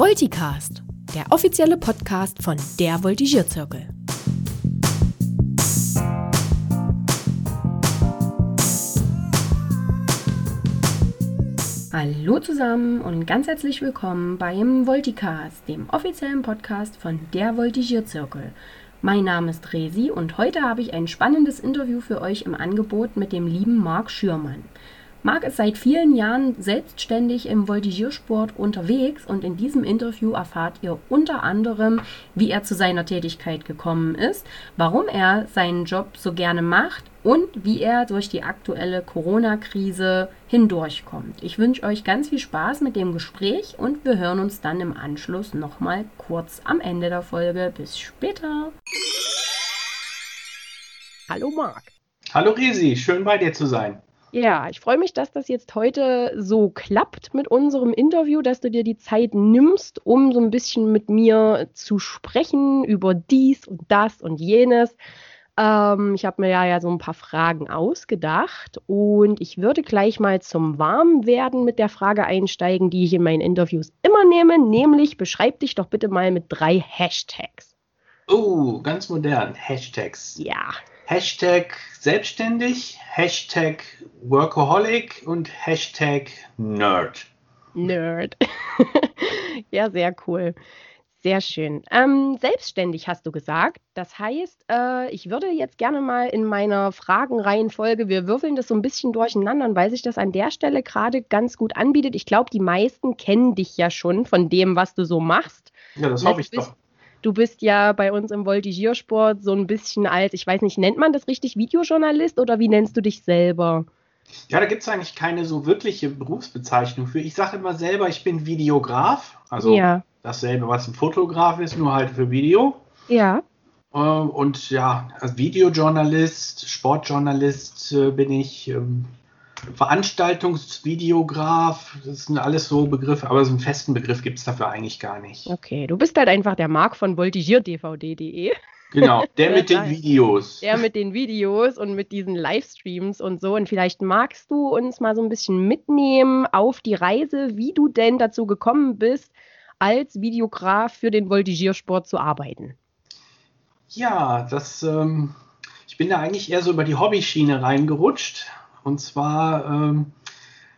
Volticast, der offizielle Podcast von der Voltigierzirkel. Hallo zusammen und ganz herzlich willkommen beim Volticast, dem offiziellen Podcast von der Voltigierzirkel. Mein Name ist Resi und heute habe ich ein spannendes Interview für euch im Angebot mit dem lieben Marc Schürmann. Marc ist seit vielen Jahren selbstständig im Voltigiersport unterwegs und in diesem Interview erfahrt ihr unter anderem, wie er zu seiner Tätigkeit gekommen ist, warum er seinen Job so gerne macht und wie er durch die aktuelle Corona-Krise hindurchkommt. Ich wünsche euch ganz viel Spaß mit dem Gespräch und wir hören uns dann im Anschluss nochmal kurz am Ende der Folge. Bis später. Hallo Marc. Hallo Resi, schön bei dir zu sein. Ja, ich freue mich, dass das jetzt heute so klappt mit unserem Interview, dass du dir die Zeit nimmst, um so ein bisschen mit mir zu sprechen über dies und das und jenes. Ähm, ich habe mir ja, ja so ein paar Fragen ausgedacht und ich würde gleich mal zum Warmwerden mit der Frage einsteigen, die ich in meinen Interviews immer nehme, nämlich beschreib dich doch bitte mal mit drei Hashtags. Oh, ganz modern, Hashtags. Ja. Hashtag selbstständig, Hashtag Workaholic und Hashtag Nerd. Nerd. ja, sehr cool. Sehr schön. Ähm, selbstständig hast du gesagt. Das heißt, äh, ich würde jetzt gerne mal in meiner Fragenreihenfolge, wir würfeln das so ein bisschen durcheinander, weil sich das an der Stelle gerade ganz gut anbietet. Ich glaube, die meisten kennen dich ja schon von dem, was du so machst. Ja, das hoffe ich doch. Du bist ja bei uns im Voltigiersport so ein bisschen als, ich weiß nicht, nennt man das richtig Videojournalist oder wie nennst du dich selber? Ja, da gibt es eigentlich keine so wirkliche Berufsbezeichnung für. Ich sage immer selber, ich bin Videograf. Also ja. dasselbe, was ein Fotograf ist, nur halt für Video. Ja. Äh, und ja, als Videojournalist, Sportjournalist äh, bin ich. Veranstaltungsvideograf, das sind alles so Begriffe, aber so einen festen Begriff gibt es dafür eigentlich gar nicht. Okay, du bist halt einfach der Marc von voltigierdvd.de. Genau, der mit den Videos. Der mit den Videos und mit diesen Livestreams und so. Und vielleicht magst du uns mal so ein bisschen mitnehmen auf die Reise, wie du denn dazu gekommen bist, als Videograf für den Voltigiersport zu arbeiten. Ja, das, ähm, ich bin da eigentlich eher so über die Hobbyschiene reingerutscht und zwar, ähm,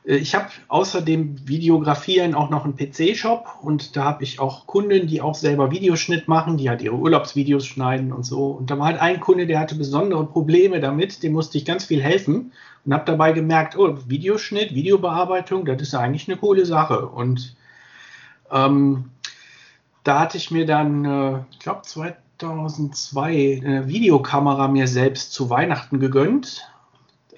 äh, ich habe außerdem Videografieren auch noch einen PC-Shop und da habe ich auch Kunden, die auch selber Videoschnitt machen, die halt ihre Urlaubsvideos schneiden und so. Und da war halt ein Kunde, der hatte besondere Probleme damit, dem musste ich ganz viel helfen und habe dabei gemerkt, oh, Videoschnitt, Videobearbeitung, das ist eigentlich eine coole Sache. Und ähm, da hatte ich mir dann, äh, ich glaube 2002, eine Videokamera mir selbst zu Weihnachten gegönnt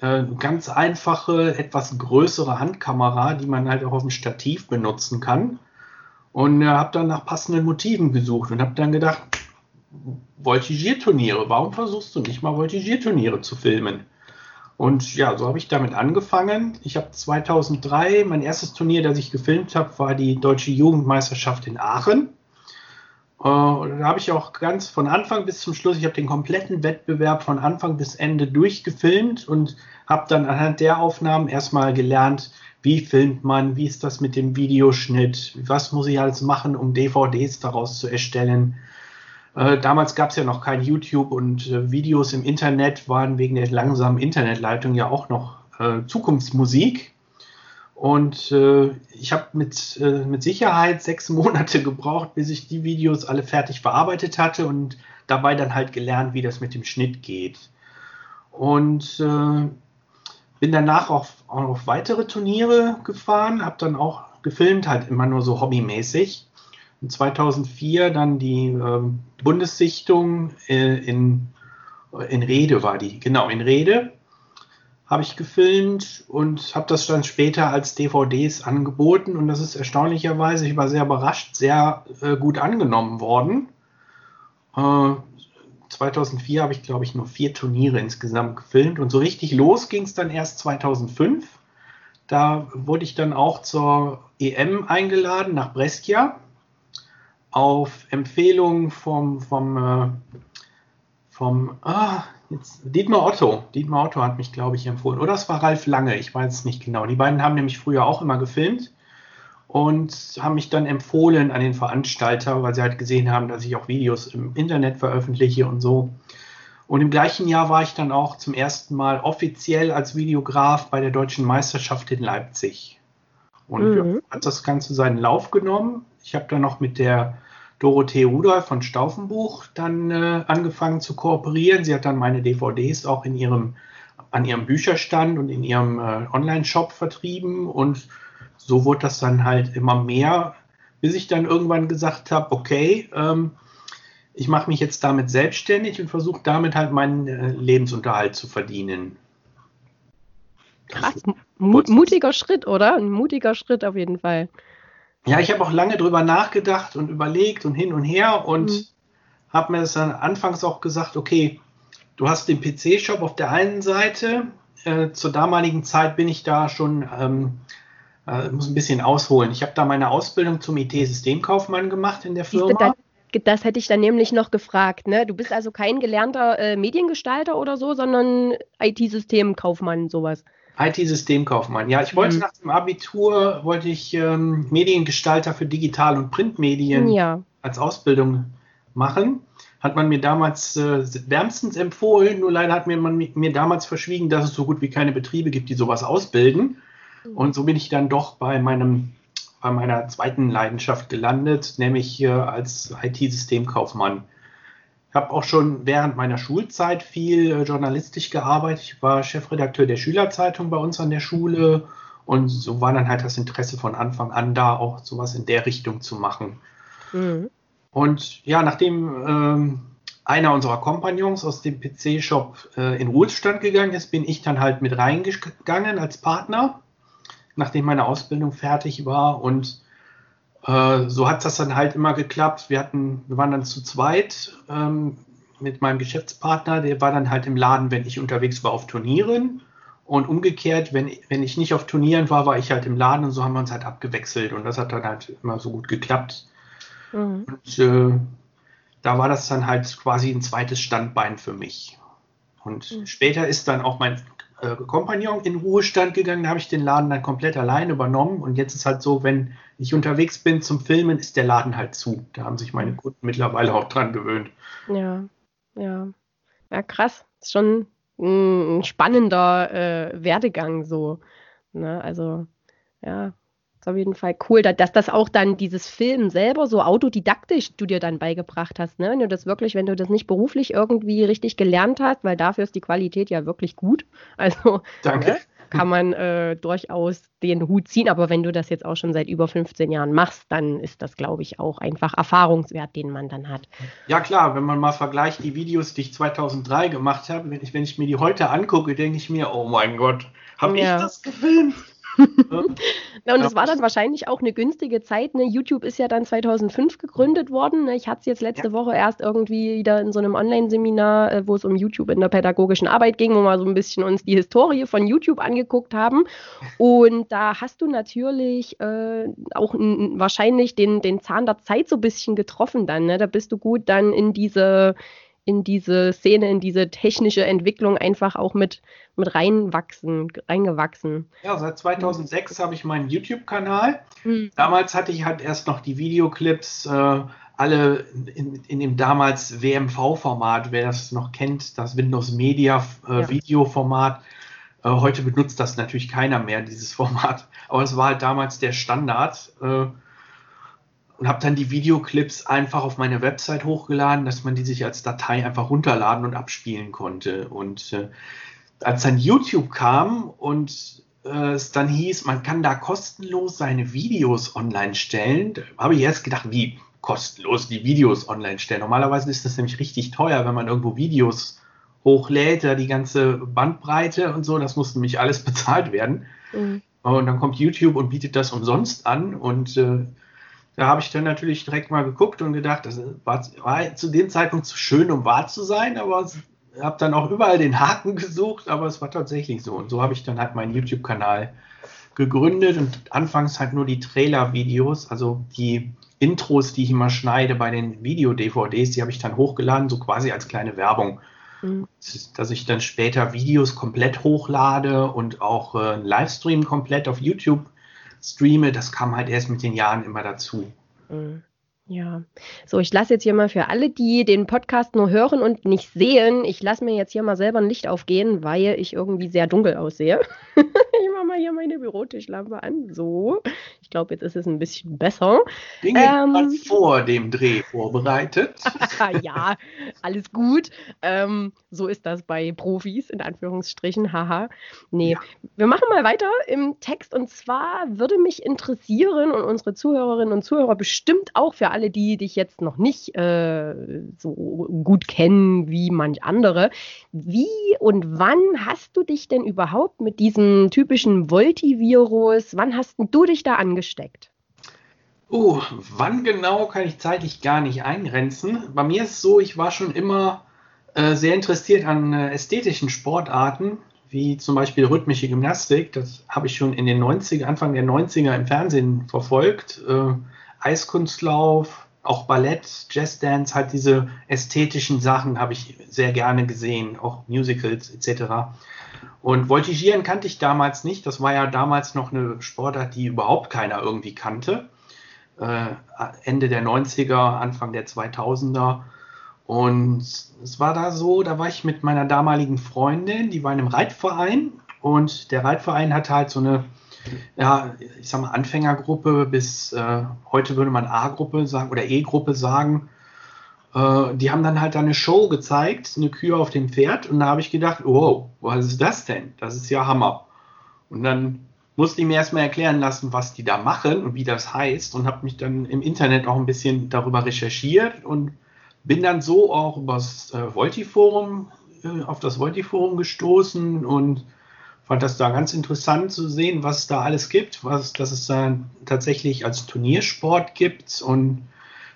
äh, ganz einfache, etwas größere Handkamera, die man halt auch auf dem Stativ benutzen kann. Und äh, habe dann nach passenden Motiven gesucht und habe dann gedacht, Voltigierturniere, warum versuchst du nicht mal Voltigierturniere zu filmen? Und ja, so habe ich damit angefangen. Ich habe 2003, mein erstes Turnier, das ich gefilmt habe, war die Deutsche Jugendmeisterschaft in Aachen. Äh, da habe ich auch ganz von Anfang bis zum Schluss, ich habe den kompletten Wettbewerb von Anfang bis Ende durchgefilmt und habe dann anhand der Aufnahmen erstmal gelernt, wie filmt man, wie ist das mit dem Videoschnitt, was muss ich alles machen, um DVDs daraus zu erstellen. Äh, damals gab es ja noch kein YouTube und äh, Videos im Internet waren wegen der langsamen Internetleitung ja auch noch äh, Zukunftsmusik. Und äh, ich habe mit, äh, mit Sicherheit sechs Monate gebraucht, bis ich die Videos alle fertig verarbeitet hatte und dabei dann halt gelernt, wie das mit dem Schnitt geht. Und äh, bin danach auch, auf weitere Turniere gefahren, habe dann auch gefilmt, halt immer nur so hobbymäßig. Und 2004 dann die ähm, Bundessichtung äh, in, in Rede war die, genau, in Rede habe ich gefilmt und habe das dann später als DVDs angeboten und das ist erstaunlicherweise, ich war sehr überrascht, sehr äh, gut angenommen worden. Äh, 2004 habe ich, glaube ich, nur vier Turniere insgesamt gefilmt und so richtig los ging es dann erst 2005. Da wurde ich dann auch zur EM eingeladen nach Brescia auf Empfehlung vom, vom, äh, vom ah, Jetzt, Dietmar Otto. Dietmar Otto hat mich, glaube ich, empfohlen. Oder es war Ralf Lange, ich weiß es nicht genau. Die beiden haben nämlich früher auch immer gefilmt. Und haben mich dann empfohlen an den Veranstalter, weil sie halt gesehen haben, dass ich auch Videos im Internet veröffentliche und so. Und im gleichen Jahr war ich dann auch zum ersten Mal offiziell als Videograf bei der deutschen Meisterschaft in Leipzig. Und mhm. hat das Ganze seinen Lauf genommen. Ich habe dann noch mit der Dorothee Rudolph von Staufenbuch dann äh, angefangen zu kooperieren. Sie hat dann meine DVDs auch in ihrem, an ihrem Bücherstand und in ihrem äh, Online-Shop vertrieben. Und so wurde das dann halt immer mehr, bis ich dann irgendwann gesagt habe, okay, ähm, ich mache mich jetzt damit selbstständig und versuche damit halt meinen äh, Lebensunterhalt zu verdienen. Krass, Mut, mutiger Schritt, oder? Ein mutiger Schritt auf jeden Fall. Ja, ich habe auch lange drüber nachgedacht und überlegt und hin und her und mhm. habe mir das dann anfangs auch gesagt, okay, du hast den PC-Shop auf der einen Seite. Äh, zur damaligen Zeit bin ich da schon, ähm, äh, muss ein bisschen ausholen. Ich habe da meine Ausbildung zum IT-Systemkaufmann gemacht in der Firma. Das hätte ich dann nämlich noch gefragt. Ne? Du bist also kein gelernter äh, Mediengestalter oder so, sondern IT-Systemkaufmann, sowas. IT-Systemkaufmann. Ja, ich wollte mhm. nach dem Abitur wollte ich ähm, Mediengestalter für Digital- und Printmedien ja. als Ausbildung machen. Hat man mir damals äh, wärmstens empfohlen, nur leider hat mir man mir damals verschwiegen, dass es so gut wie keine Betriebe gibt, die sowas ausbilden. Und so bin ich dann doch bei meinem bei meiner zweiten Leidenschaft gelandet, nämlich äh, als IT-Systemkaufmann habe auch schon während meiner Schulzeit viel äh, journalistisch gearbeitet. Ich war Chefredakteur der Schülerzeitung bei uns an der Schule und so war dann halt das Interesse von Anfang an da, auch sowas in der Richtung zu machen. Mhm. Und ja, nachdem ähm, einer unserer Kompagnons aus dem PC-Shop äh, in Ruhestand gegangen ist, bin ich dann halt mit reingegangen als Partner, nachdem meine Ausbildung fertig war und äh, so hat das dann halt immer geklappt. Wir hatten, wir waren dann zu zweit ähm, mit meinem Geschäftspartner, der war dann halt im Laden, wenn ich unterwegs war auf Turnieren. Und umgekehrt, wenn, wenn ich nicht auf Turnieren war, war ich halt im Laden und so haben wir uns halt abgewechselt. Und das hat dann halt immer so gut geklappt. Mhm. Und äh, da war das dann halt quasi ein zweites Standbein für mich. Und mhm. später ist dann auch mein äh, Kompagnon in Ruhestand gegangen, da habe ich den Laden dann komplett allein übernommen. Und jetzt ist halt so, wenn ich unterwegs bin zum Filmen, ist der Laden halt zu. Da haben sich meine mhm. Kunden mittlerweile auch dran gewöhnt. Ja, ja. Ja, krass. Ist schon ein spannender äh, Werdegang so. Ne? Also, ja, ist auf jeden Fall cool, dass das auch dann dieses Film selber so autodidaktisch du dir dann beigebracht hast. Ne? Wenn du das wirklich, wenn du das nicht beruflich irgendwie richtig gelernt hast, weil dafür ist die Qualität ja wirklich gut. Also. Ne, kann man äh, durchaus den Hut ziehen. Aber wenn du das jetzt auch schon seit über 15 Jahren machst, dann ist das, glaube ich, auch einfach Erfahrungswert, den man dann hat. Ja klar, wenn man mal vergleicht die Videos, die ich 2003 gemacht habe, wenn ich, wenn ich mir die heute angucke, denke ich mir, oh mein Gott, habe ja. ich das gefilmt? Na, und es war dann wahrscheinlich auch eine günstige Zeit. Ne? YouTube ist ja dann 2005 gegründet worden. Ne? Ich hatte es jetzt letzte ja. Woche erst irgendwie wieder in so einem Online-Seminar, äh, wo es um YouTube in der pädagogischen Arbeit ging, wo wir so ein bisschen uns die Historie von YouTube angeguckt haben. Und da hast du natürlich äh, auch wahrscheinlich den, den Zahn der Zeit so ein bisschen getroffen dann. Ne? Da bist du gut dann in diese in diese Szene, in diese technische Entwicklung einfach auch mit, mit reinwachsen, reingewachsen. Ja, seit 2006 mhm. habe ich meinen YouTube-Kanal. Mhm. Damals hatte ich halt erst noch die Videoclips, äh, alle in, in, dem damals WMV-Format, wer das noch kennt, das Windows Media äh, ja. Video-Format. Äh, heute benutzt das natürlich keiner mehr, dieses Format. Aber es war halt damals der Standard. Äh, und habe dann die Videoclips einfach auf meine Website hochgeladen, dass man die sich als Datei einfach runterladen und abspielen konnte. Und äh, als dann YouTube kam und äh, es dann hieß, man kann da kostenlos seine Videos online stellen, habe ich erst gedacht, wie kostenlos die Videos online stellen. Normalerweise ist das nämlich richtig teuer, wenn man irgendwo Videos hochlädt, da die ganze Bandbreite und so, das muss nämlich alles bezahlt werden. Mhm. Und dann kommt YouTube und bietet das umsonst an und äh, da habe ich dann natürlich direkt mal geguckt und gedacht, das war, war zu dem Zeitpunkt zu schön, um wahr zu sein, aber habe dann auch überall den Haken gesucht, aber es war tatsächlich so. Und so habe ich dann halt meinen YouTube-Kanal gegründet und anfangs halt nur die Trailer-Videos, also die Intros, die ich immer schneide bei den Video-DVDs, die habe ich dann hochgeladen, so quasi als kleine Werbung. Mhm. Dass ich dann später Videos komplett hochlade und auch äh, einen Livestream komplett auf YouTube streame, das kam halt erst mit den Jahren immer dazu. Mhm. Ja, so ich lasse jetzt hier mal für alle, die den Podcast nur hören und nicht sehen, ich lasse mir jetzt hier mal selber ein Licht aufgehen, weil ich irgendwie sehr dunkel aussehe. mache mal hier meine Bürotischlampe an. So, ich glaube, jetzt ist es ein bisschen besser. Dinge ähm, vor dem Dreh vorbereitet. ja, alles gut. Ähm, so ist das bei Profis, in Anführungsstrichen. Haha. Nee, ja. wir machen mal weiter im Text und zwar würde mich interessieren und unsere Zuhörerinnen und Zuhörer bestimmt auch für alle, die dich jetzt noch nicht äh, so gut kennen wie manch andere. Wie und wann hast du dich denn überhaupt mit diesem typischen Volti-Virus, wann hast du dich da angesteckt? Oh, wann genau kann ich zeitlich gar nicht eingrenzen. Bei mir ist es so, ich war schon immer äh, sehr interessiert an äh, ästhetischen Sportarten, wie zum Beispiel rhythmische Gymnastik. Das habe ich schon in den 90er, Anfang der 90er im Fernsehen verfolgt. Äh, Eiskunstlauf, auch Ballett, Jazzdance, halt diese ästhetischen Sachen habe ich sehr gerne gesehen, auch Musicals etc. Und Voltigieren kannte ich damals nicht. Das war ja damals noch eine Sportart, die überhaupt keiner irgendwie kannte. Äh, Ende der 90er, Anfang der 2000er. Und es war da so, da war ich mit meiner damaligen Freundin, die war in einem Reitverein und der Reitverein hatte halt so eine ja, ich sag mal, Anfängergruppe bis äh, heute würde man A-Gruppe sagen oder E-Gruppe sagen. Äh, die haben dann halt eine Show gezeigt, eine Kühe auf dem Pferd. Und da habe ich gedacht, wow, was ist das denn? Das ist ja Hammer. Und dann musste ich mir erstmal erklären lassen, was die da machen und wie das heißt. Und habe mich dann im Internet auch ein bisschen darüber recherchiert und bin dann so auch übers äh, Volti-Forum äh, auf das Volti-Forum gestoßen und fand das da ganz interessant zu sehen, was es da alles gibt, was, dass es da tatsächlich als Turniersport gibt. Und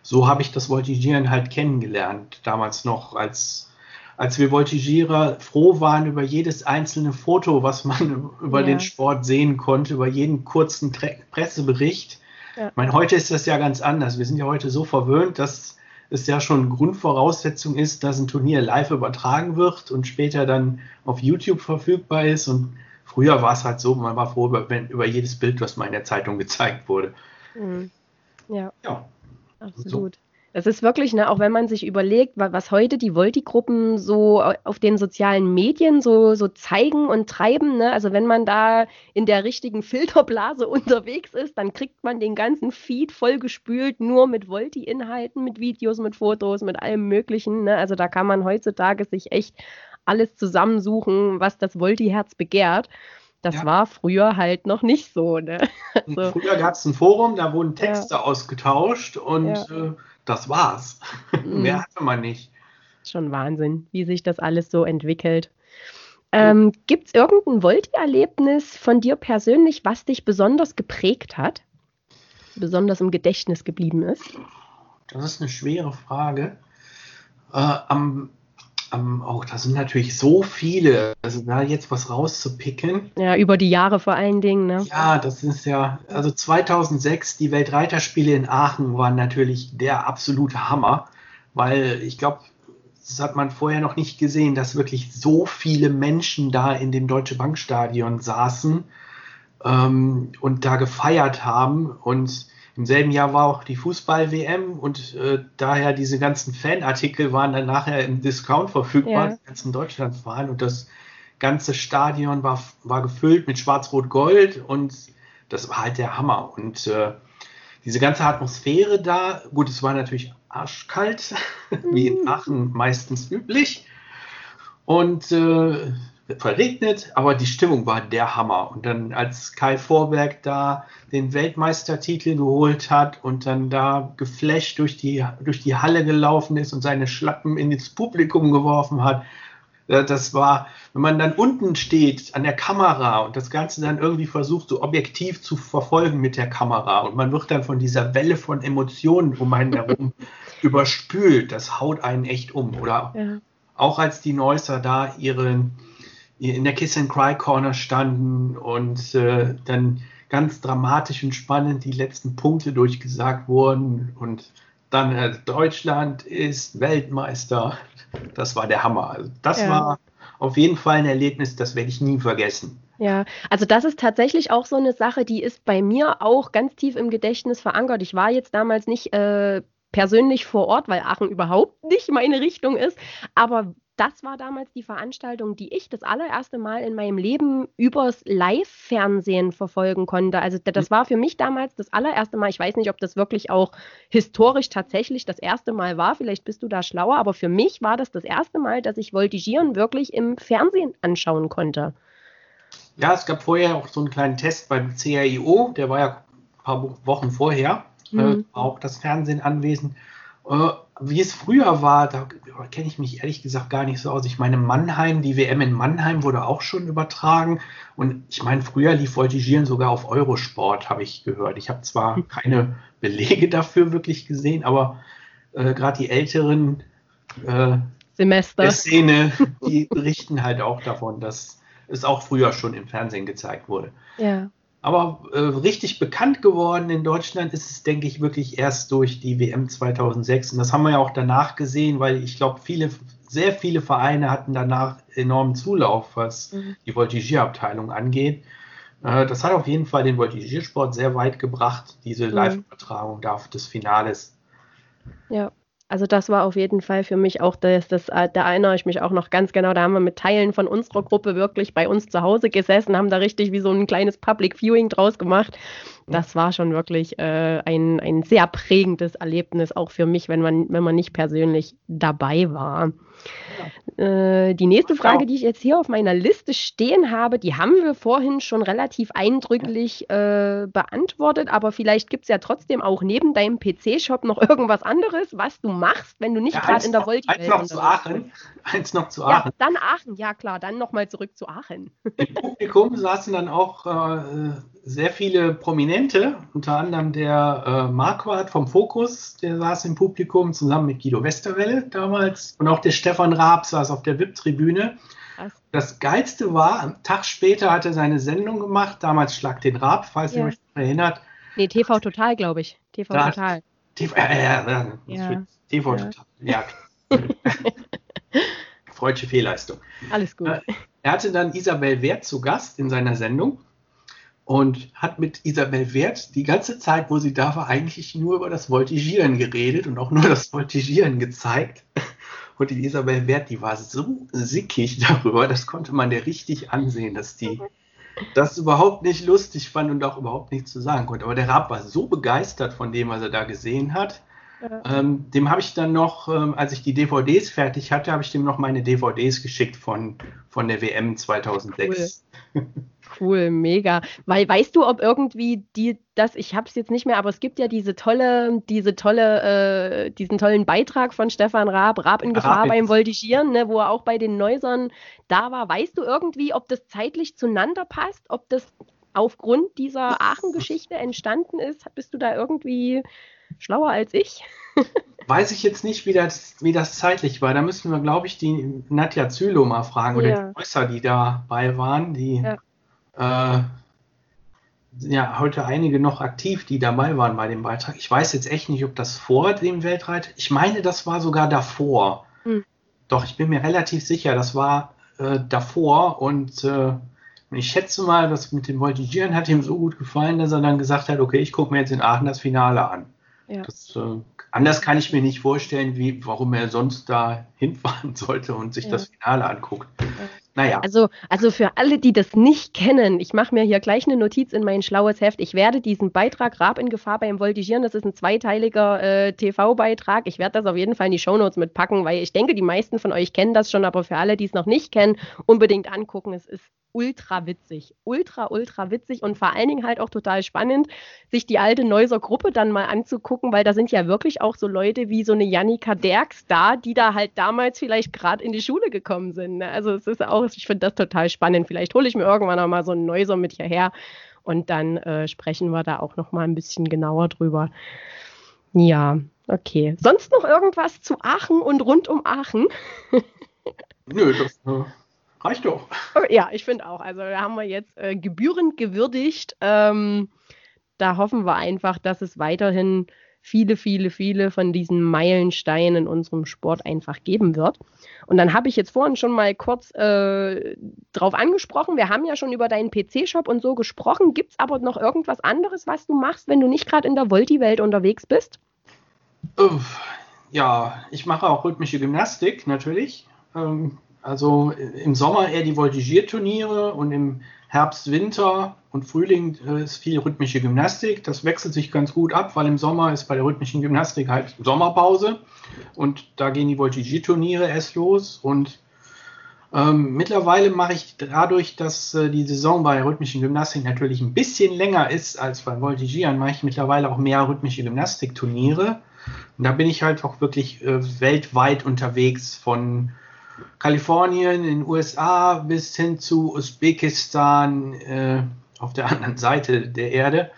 so habe ich das Voltigieren halt kennengelernt. Damals noch, als, als wir Voltigierer froh waren über jedes einzelne Foto, was man über ja. den Sport sehen konnte, über jeden kurzen Tre Pressebericht. Ja. Ich meine, heute ist das ja ganz anders. Wir sind ja heute so verwöhnt, dass es ja schon Grundvoraussetzung ist, dass ein Turnier live übertragen wird und später dann auf YouTube verfügbar ist. Und früher war es halt so, man war froh über, wenn, über jedes Bild, was mal in der Zeitung gezeigt wurde. Mhm. Ja. ja. Absolut. Es ist wirklich, ne, auch wenn man sich überlegt, was heute die Volti-Gruppen so auf den sozialen Medien so, so zeigen und treiben, ne? also wenn man da in der richtigen Filterblase unterwegs ist, dann kriegt man den ganzen Feed vollgespült, nur mit Volti-Inhalten, mit Videos, mit Fotos, mit allem Möglichen. Ne? Also da kann man heutzutage sich echt alles zusammensuchen, was das Volti-Herz begehrt. Das ja. war früher halt noch nicht so. Ne? Also, früher gab es ein Forum, da wurden Texte ja. ausgetauscht und ja. äh, das war's. Mhm. Mehr hatte man nicht. Schon Wahnsinn, wie sich das alles so entwickelt. Ähm, Gibt es irgendein Volti-Erlebnis von dir persönlich, was dich besonders geprägt hat? Besonders im Gedächtnis geblieben ist? Das ist eine schwere Frage. Äh, am ähm, auch da sind natürlich so viele, also da jetzt was rauszupicken. Ja, über die Jahre vor allen Dingen, ne? Ja, das ist ja, also 2006, die Weltreiterspiele in Aachen waren natürlich der absolute Hammer, weil ich glaube, das hat man vorher noch nicht gesehen, dass wirklich so viele Menschen da in dem Deutsche Bankstadion saßen ähm, und da gefeiert haben und im selben Jahr war auch die Fußball-WM und äh, daher diese ganzen Fanartikel waren dann nachher im Discount verfügbar, ja. die ganzen Deutschlandwahlen und das ganze Stadion war, war gefüllt mit Schwarz-Rot-Gold und das war halt der Hammer. Und äh, diese ganze Atmosphäre da, gut, es war natürlich arschkalt, wie in mhm. Aachen meistens üblich. Und äh, verregnet, aber die Stimmung war der Hammer. Und dann, als Kai Vorberg da den Weltmeistertitel geholt hat und dann da geflasht durch die, durch die Halle gelaufen ist und seine Schlappen ins Publikum geworfen hat, das war, wenn man dann unten steht an der Kamera und das Ganze dann irgendwie versucht, so objektiv zu verfolgen mit der Kamera und man wird dann von dieser Welle von Emotionen um einen herum überspült, das haut einen echt um. Oder ja. auch als die Neusser da ihren in der Kiss and Cry Corner standen und äh, dann ganz dramatisch und spannend die letzten Punkte durchgesagt wurden und dann äh, Deutschland ist Weltmeister. Das war der Hammer. Also das ja. war auf jeden Fall ein Erlebnis, das werde ich nie vergessen. Ja, also das ist tatsächlich auch so eine Sache, die ist bei mir auch ganz tief im Gedächtnis verankert. Ich war jetzt damals nicht äh, persönlich vor Ort, weil Aachen überhaupt nicht meine Richtung ist, aber das war damals die Veranstaltung, die ich das allererste Mal in meinem Leben übers Live-Fernsehen verfolgen konnte. Also das war für mich damals das allererste Mal. Ich weiß nicht, ob das wirklich auch historisch tatsächlich das erste Mal war. Vielleicht bist du da schlauer, aber für mich war das das erste Mal, dass ich Voltigieren wirklich im Fernsehen anschauen konnte. Ja, es gab vorher auch so einen kleinen Test beim CRIO, der war ja ein paar Wochen vorher, mhm. äh, auch das Fernsehen anwesend. Äh, wie es früher war, da kenne ich mich ehrlich gesagt gar nicht so aus. Ich meine, Mannheim, die WM in Mannheim wurde auch schon übertragen. Und ich meine, früher lief Voltigieren sogar auf Eurosport, habe ich gehört. Ich habe zwar keine Belege dafür wirklich gesehen, aber äh, gerade die älteren äh, Semester der Szene, die berichten halt auch davon, dass es auch früher schon im Fernsehen gezeigt wurde. Ja. Aber äh, richtig bekannt geworden in Deutschland ist es, denke ich, wirklich erst durch die WM 2006. Und das haben wir ja auch danach gesehen, weil ich glaube, viele, sehr viele Vereine hatten danach enormen Zulauf, was mhm. die Voltigierabteilung angeht. Äh, das hat auf jeden Fall den Voltigiersport sehr weit gebracht, diese mhm. Live-Übertragung des Finales. Ja. Also das war auf jeden Fall für mich auch das, das, äh, da erinnere ich mich auch noch ganz genau, da haben wir mit Teilen von unserer Gruppe wirklich bei uns zu Hause gesessen, haben da richtig wie so ein kleines Public Viewing draus gemacht. Das war schon wirklich äh, ein, ein sehr prägendes Erlebnis, auch für mich, wenn man, wenn man nicht persönlich dabei war. Äh, die nächste Frage, die ich jetzt hier auf meiner Liste stehen habe, die haben wir vorhin schon relativ eindrücklich äh, beantwortet, aber vielleicht gibt es ja trotzdem auch neben deinem PC-Shop noch irgendwas anderes, was du machst, wenn du nicht ja, gerade in der Volti Eins noch zu Aachen. Eins noch zu Aachen. Ja, dann Aachen, ja klar, dann nochmal zurück zu Aachen. Im Publikum saßen dann auch äh, sehr viele Prominente, unter anderem der äh, Marquardt vom Fokus, der saß im Publikum zusammen mit Guido Westerwelle damals und auch der Stefan Raab saß auf der VIP-Tribüne. Das Geilste war, am Tag später hat er seine Sendung gemacht, damals Schlag den Raab, falls ja. ihr euch erinnert. Nee, TV Total, glaube ich. TV da, Total. TV, äh, ja, ja, TV Total, ja. Freudsche Fehlleistung. Alles gut. Äh, er hatte dann Isabel Wert zu Gast in seiner Sendung und hat mit Isabel Wert die ganze Zeit, wo sie da war, eigentlich nur über das Voltigieren geredet und auch nur das Voltigieren gezeigt. Und die Isabel Wert, die war so sickig darüber, das konnte man der richtig ansehen, dass die das überhaupt nicht lustig fand und auch überhaupt nichts zu sagen konnte. Aber der Raab war so begeistert von dem, was er da gesehen hat. Ja. Ähm, dem habe ich dann noch, ähm, als ich die DVDs fertig hatte, habe ich dem noch meine DVDs geschickt von, von der WM 2006. Cool. Cool, mega. Weil weißt du, ob irgendwie die das, ich habe es jetzt nicht mehr, aber es gibt ja diese tolle, diese tolle, äh, diesen tollen Beitrag von Stefan Raab, Raab in Gefahr Raab beim Voltigieren, ne, wo er auch bei den Neusern da war. Weißt du irgendwie, ob das zeitlich zueinander passt, ob das aufgrund dieser Aachen-Geschichte entstanden ist? Bist du da irgendwie schlauer als ich? Weiß ich jetzt nicht, wie das, wie das zeitlich war. Da müssen wir, glaube ich, die Nadja Zülow mal fragen oder ja. die Äußer, die dabei waren. Die ja äh, ja heute einige noch aktiv, die dabei waren bei dem Beitrag. Ich weiß jetzt echt nicht, ob das vor dem Weltreit, ich meine, das war sogar davor. Hm. Doch, ich bin mir relativ sicher, das war äh, davor und äh, ich schätze mal, das mit dem Voltigieren hat ihm so gut gefallen, dass er dann gesagt hat, okay, ich gucke mir jetzt in Aachen das Finale an. Ja. Das, äh, anders kann ich mir nicht vorstellen, wie, warum er sonst da hinfahren sollte und sich ja. das Finale anguckt. Ja. Naja. Also, also für alle, die das nicht kennen, ich mache mir hier gleich eine Notiz in mein schlaues Heft. Ich werde diesen Beitrag Rab in Gefahr beim Voltigieren, das ist ein zweiteiliger äh, TV-Beitrag. Ich werde das auf jeden Fall in die Shownotes mitpacken, weil ich denke, die meisten von euch kennen das schon, aber für alle, die es noch nicht kennen, unbedingt angucken. Es ist ultra witzig. Ultra, ultra witzig und vor allen Dingen halt auch total spannend, sich die alte Neuser Gruppe dann mal anzugucken, weil da sind ja wirklich auch so Leute wie so eine Jannika Derks da, die da halt damals vielleicht gerade in die Schule gekommen sind. Ne? Also es ist auch, ich finde das total spannend. Vielleicht hole ich mir irgendwann auch mal so einen Neuser mit hierher und dann äh, sprechen wir da auch noch mal ein bisschen genauer drüber. Ja, okay. Sonst noch irgendwas zu Aachen und rund um Aachen? Nö, das äh, Reicht doch. Ja, ich finde auch. Also da haben wir jetzt äh, gebührend gewürdigt. Ähm, da hoffen wir einfach, dass es weiterhin viele, viele, viele von diesen Meilensteinen in unserem Sport einfach geben wird. Und dann habe ich jetzt vorhin schon mal kurz äh, drauf angesprochen. Wir haben ja schon über deinen PC-Shop und so gesprochen. Gibt es aber noch irgendwas anderes, was du machst, wenn du nicht gerade in der Volti-Welt unterwegs bist? Ja, ich mache auch rhythmische Gymnastik natürlich. Ähm, also im Sommer eher die Voltigierturniere und im Herbst, Winter und Frühling äh, ist viel rhythmische Gymnastik. Das wechselt sich ganz gut ab, weil im Sommer ist bei der rhythmischen Gymnastik halt Sommerpause und da gehen die Voltigierturniere erst los. Und ähm, mittlerweile mache ich dadurch, dass äh, die Saison bei rhythmischen Gymnastik natürlich ein bisschen länger ist als beim Voltigieren, mache ich mittlerweile auch mehr rhythmische Gymnastikturniere. Und da bin ich halt auch wirklich äh, weltweit unterwegs von Kalifornien in den USA bis hin zu Usbekistan äh, auf der anderen Seite der Erde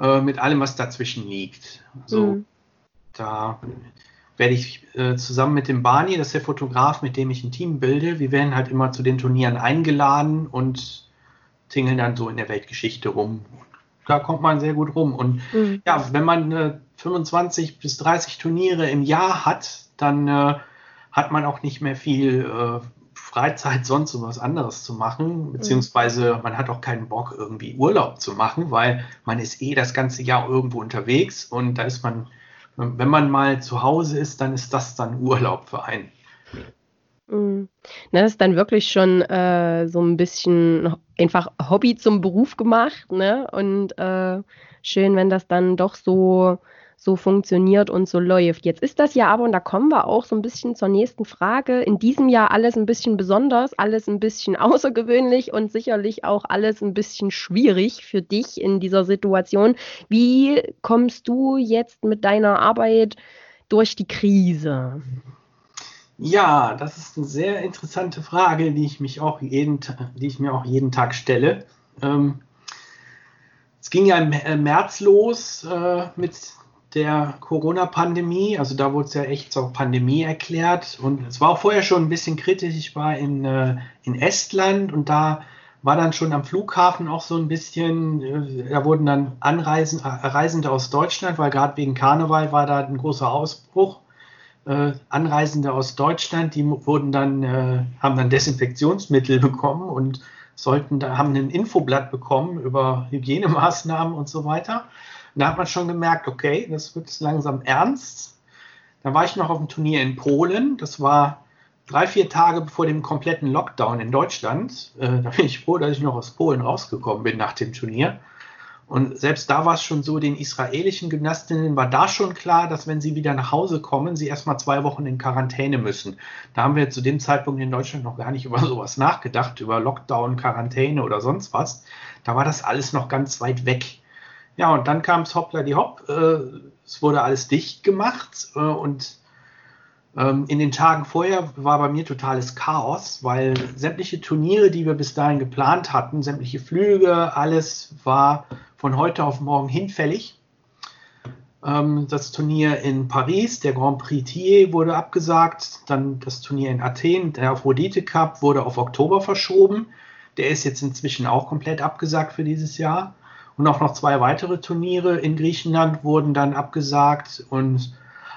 äh, mit allem, was dazwischen liegt. Also mhm. da werde ich äh, zusammen mit dem Bani, das ist der Fotograf, mit dem ich ein Team bilde, wir werden halt immer zu den Turnieren eingeladen und tingeln dann so in der Weltgeschichte rum. Da kommt man sehr gut rum. Und mhm. ja, wenn man 25 äh, bis 30 Turniere im Jahr hat, dann äh, hat man auch nicht mehr viel äh, Freizeit, sonst so was anderes zu machen, beziehungsweise man hat auch keinen Bock, irgendwie Urlaub zu machen, weil man ist eh das ganze Jahr irgendwo unterwegs und da ist man, wenn man mal zu Hause ist, dann ist das dann Urlaub für einen. Mhm. Das ist dann wirklich schon äh, so ein bisschen einfach Hobby zum Beruf gemacht, ne? Und äh, schön, wenn das dann doch so so funktioniert und so läuft. Jetzt ist das ja aber, und da kommen wir auch so ein bisschen zur nächsten Frage, in diesem Jahr alles ein bisschen besonders, alles ein bisschen außergewöhnlich und sicherlich auch alles ein bisschen schwierig für dich in dieser Situation. Wie kommst du jetzt mit deiner Arbeit durch die Krise? Ja, das ist eine sehr interessante Frage, die ich mich auch jeden, die ich mir auch jeden Tag stelle. Ähm, es ging ja im März los äh, mit der Corona-Pandemie. Also da wurde es ja echt zur Pandemie erklärt. Und es war auch vorher schon ein bisschen kritisch. Ich war in, äh, in Estland und da war dann schon am Flughafen auch so ein bisschen, äh, da wurden dann Anreisen, äh, Reisende aus Deutschland, weil gerade wegen Karneval war da ein großer Ausbruch. Äh, Anreisende aus Deutschland, die wurden dann, äh, haben dann Desinfektionsmittel bekommen und sollten da, haben ein Infoblatt bekommen über Hygienemaßnahmen und so weiter da hat man schon gemerkt, okay, das wird langsam ernst. Da war ich noch auf dem Turnier in Polen. Das war drei, vier Tage vor dem kompletten Lockdown in Deutschland. Äh, da bin ich froh, dass ich noch aus Polen rausgekommen bin nach dem Turnier. Und selbst da war es schon so, den israelischen Gymnastinnen war da schon klar, dass wenn sie wieder nach Hause kommen, sie erstmal zwei Wochen in Quarantäne müssen. Da haben wir zu dem Zeitpunkt in Deutschland noch gar nicht über sowas nachgedacht, über Lockdown, Quarantäne oder sonst was. Da war das alles noch ganz weit weg. Ja, und dann kam es hoppla die hopp. Äh, es wurde alles dicht gemacht äh, und ähm, in den Tagen vorher war bei mir totales Chaos, weil sämtliche Turniere, die wir bis dahin geplant hatten, sämtliche Flüge, alles war von heute auf morgen hinfällig. Ähm, das Turnier in Paris, der Grand Prix Thiers, wurde abgesagt. Dann das Turnier in Athen, der Aphrodite Cup, wurde auf Oktober verschoben. Der ist jetzt inzwischen auch komplett abgesagt für dieses Jahr. Und auch noch zwei weitere Turniere in Griechenland wurden dann abgesagt. Und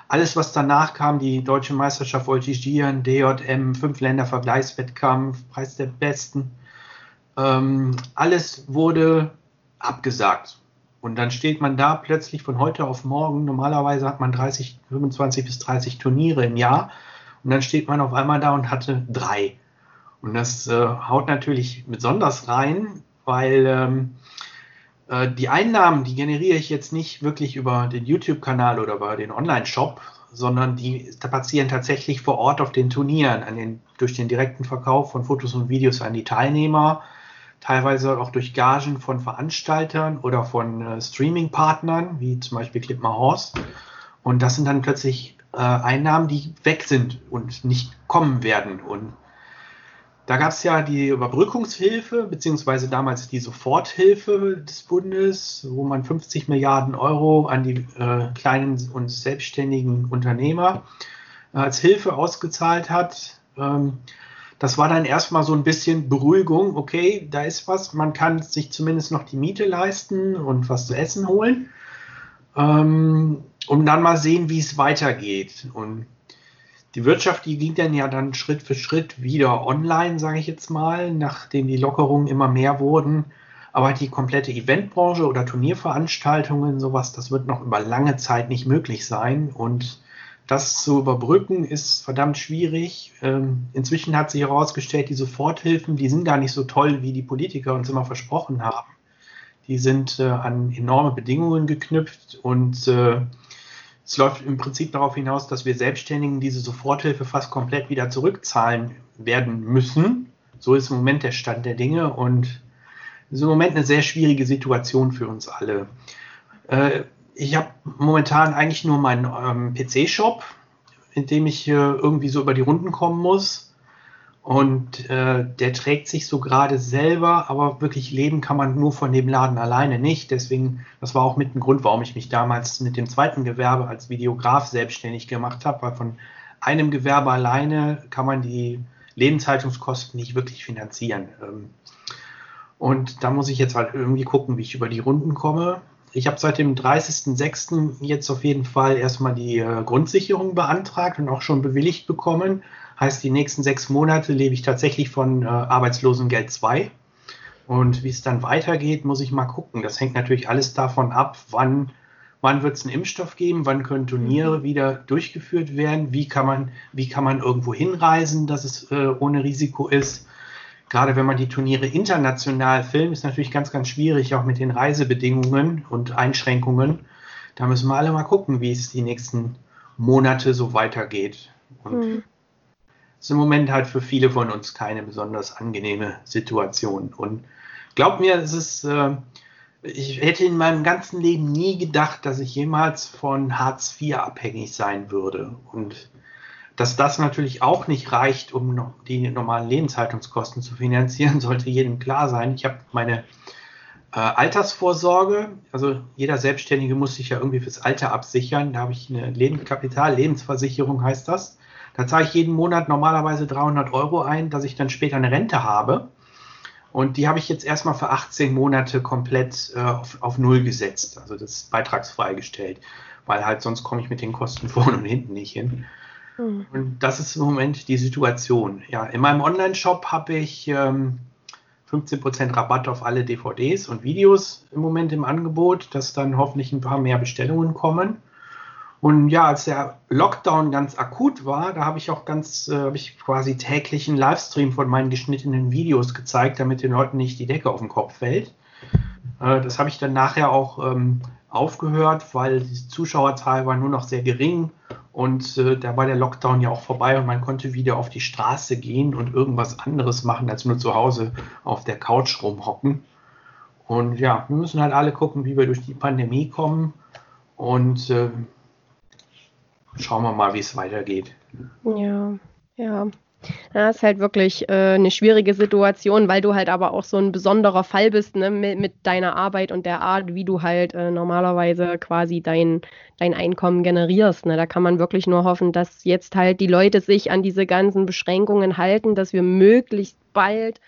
alles, was danach kam, die Deutsche Meisterschaft Voltigieren, DJM, Fünf-Länder-Vergleichswettkampf, Preis der Besten, ähm, alles wurde abgesagt. Und dann steht man da plötzlich von heute auf morgen. Normalerweise hat man 30, 25 bis 30 Turniere im Jahr. Und dann steht man auf einmal da und hatte drei. Und das äh, haut natürlich besonders rein, weil ähm, äh, die Einnahmen, die generiere ich jetzt nicht wirklich über den YouTube-Kanal oder über den Online-Shop, sondern die passieren tatsächlich vor Ort auf den Turnieren, den, durch den direkten Verkauf von Fotos und Videos an die Teilnehmer, teilweise auch durch Gagen von Veranstaltern oder von äh, Streaming-Partnern, wie zum Beispiel Clipmar Horst. Und das sind dann plötzlich äh, Einnahmen, die weg sind und nicht kommen werden. Und da gab es ja die Überbrückungshilfe, beziehungsweise damals die Soforthilfe des Bundes, wo man 50 Milliarden Euro an die äh, kleinen und selbstständigen Unternehmer äh, als Hilfe ausgezahlt hat. Ähm, das war dann erstmal so ein bisschen Beruhigung. Okay, da ist was, man kann sich zumindest noch die Miete leisten und was zu essen holen. ähm, um dann mal sehen, wie es weitergeht. Und die Wirtschaft, die ging dann ja dann Schritt für Schritt wieder online, sage ich jetzt mal, nachdem die Lockerungen immer mehr wurden. Aber die komplette Eventbranche oder Turnierveranstaltungen, sowas, das wird noch über lange Zeit nicht möglich sein. Und das zu überbrücken ist verdammt schwierig. Ähm, inzwischen hat sich herausgestellt, die Soforthilfen, die sind gar nicht so toll, wie die Politiker uns immer versprochen haben. Die sind äh, an enorme Bedingungen geknüpft und äh, es läuft im Prinzip darauf hinaus, dass wir Selbstständigen diese Soforthilfe fast komplett wieder zurückzahlen werden müssen. So ist im Moment der Stand der Dinge und ist im Moment eine sehr schwierige Situation für uns alle. Äh, ich habe momentan eigentlich nur meinen ähm, PC-Shop, in dem ich äh, irgendwie so über die Runden kommen muss. Und äh, der trägt sich so gerade selber, aber wirklich leben kann man nur von dem Laden alleine nicht. Deswegen, das war auch mit ein Grund, warum ich mich damals mit dem zweiten Gewerbe als Videograf selbstständig gemacht habe, weil von einem Gewerbe alleine kann man die Lebenshaltungskosten nicht wirklich finanzieren. Ähm, und da muss ich jetzt halt irgendwie gucken, wie ich über die Runden komme. Ich habe seit dem 30.06. jetzt auf jeden Fall erstmal die äh, Grundsicherung beantragt und auch schon bewilligt bekommen. Heißt, die nächsten sechs Monate lebe ich tatsächlich von äh, Arbeitslosengeld 2. Und wie es dann weitergeht, muss ich mal gucken. Das hängt natürlich alles davon ab, wann, wann wird es einen Impfstoff geben, wann können Turniere mhm. wieder durchgeführt werden, wie kann man, wie kann man irgendwo hinreisen, dass es äh, ohne Risiko ist. Gerade wenn man die Turniere international filmt, ist natürlich ganz, ganz schwierig, auch mit den Reisebedingungen und Einschränkungen. Da müssen wir alle mal gucken, wie es die nächsten Monate so weitergeht. Und mhm ist im Moment halt für viele von uns keine besonders angenehme Situation. Und glaubt mir, es ist, äh, ich hätte in meinem ganzen Leben nie gedacht, dass ich jemals von Hartz IV abhängig sein würde. Und dass das natürlich auch nicht reicht, um die normalen Lebenshaltungskosten zu finanzieren, sollte jedem klar sein. Ich habe meine äh, Altersvorsorge, also jeder Selbstständige muss sich ja irgendwie fürs Alter absichern. Da habe ich eine Lebenskapital, Lebensversicherung heißt das. Da zahle ich jeden Monat normalerweise 300 Euro ein, dass ich dann später eine Rente habe. Und die habe ich jetzt erstmal für 18 Monate komplett äh, auf, auf Null gesetzt. Also das ist beitragsfrei gestellt, weil halt sonst komme ich mit den Kosten vorne und hinten nicht hin. Mhm. Und das ist im Moment die Situation. Ja, in meinem Online-Shop habe ich ähm, 15% Rabatt auf alle DVDs und Videos im Moment im Angebot, dass dann hoffentlich ein paar mehr Bestellungen kommen. Und ja, als der Lockdown ganz akut war, da habe ich auch ganz, äh, habe ich quasi täglich einen Livestream von meinen geschnittenen Videos gezeigt, damit den Leuten nicht die Decke auf den Kopf fällt. Äh, das habe ich dann nachher auch ähm, aufgehört, weil die Zuschauerzahl war nur noch sehr gering und äh, da war der Lockdown ja auch vorbei und man konnte wieder auf die Straße gehen und irgendwas anderes machen, als nur zu Hause auf der Couch rumhocken. Und ja, wir müssen halt alle gucken, wie wir durch die Pandemie kommen. Und äh, schauen wir mal, wie es weitergeht. Ja, ja. Das ist halt wirklich äh, eine schwierige Situation, weil du halt aber auch so ein besonderer Fall bist ne, mit, mit deiner Arbeit und der Art, wie du halt äh, normalerweise quasi dein, dein Einkommen generierst. Ne. Da kann man wirklich nur hoffen, dass jetzt halt die Leute sich an diese ganzen Beschränkungen halten, dass wir möglichst bald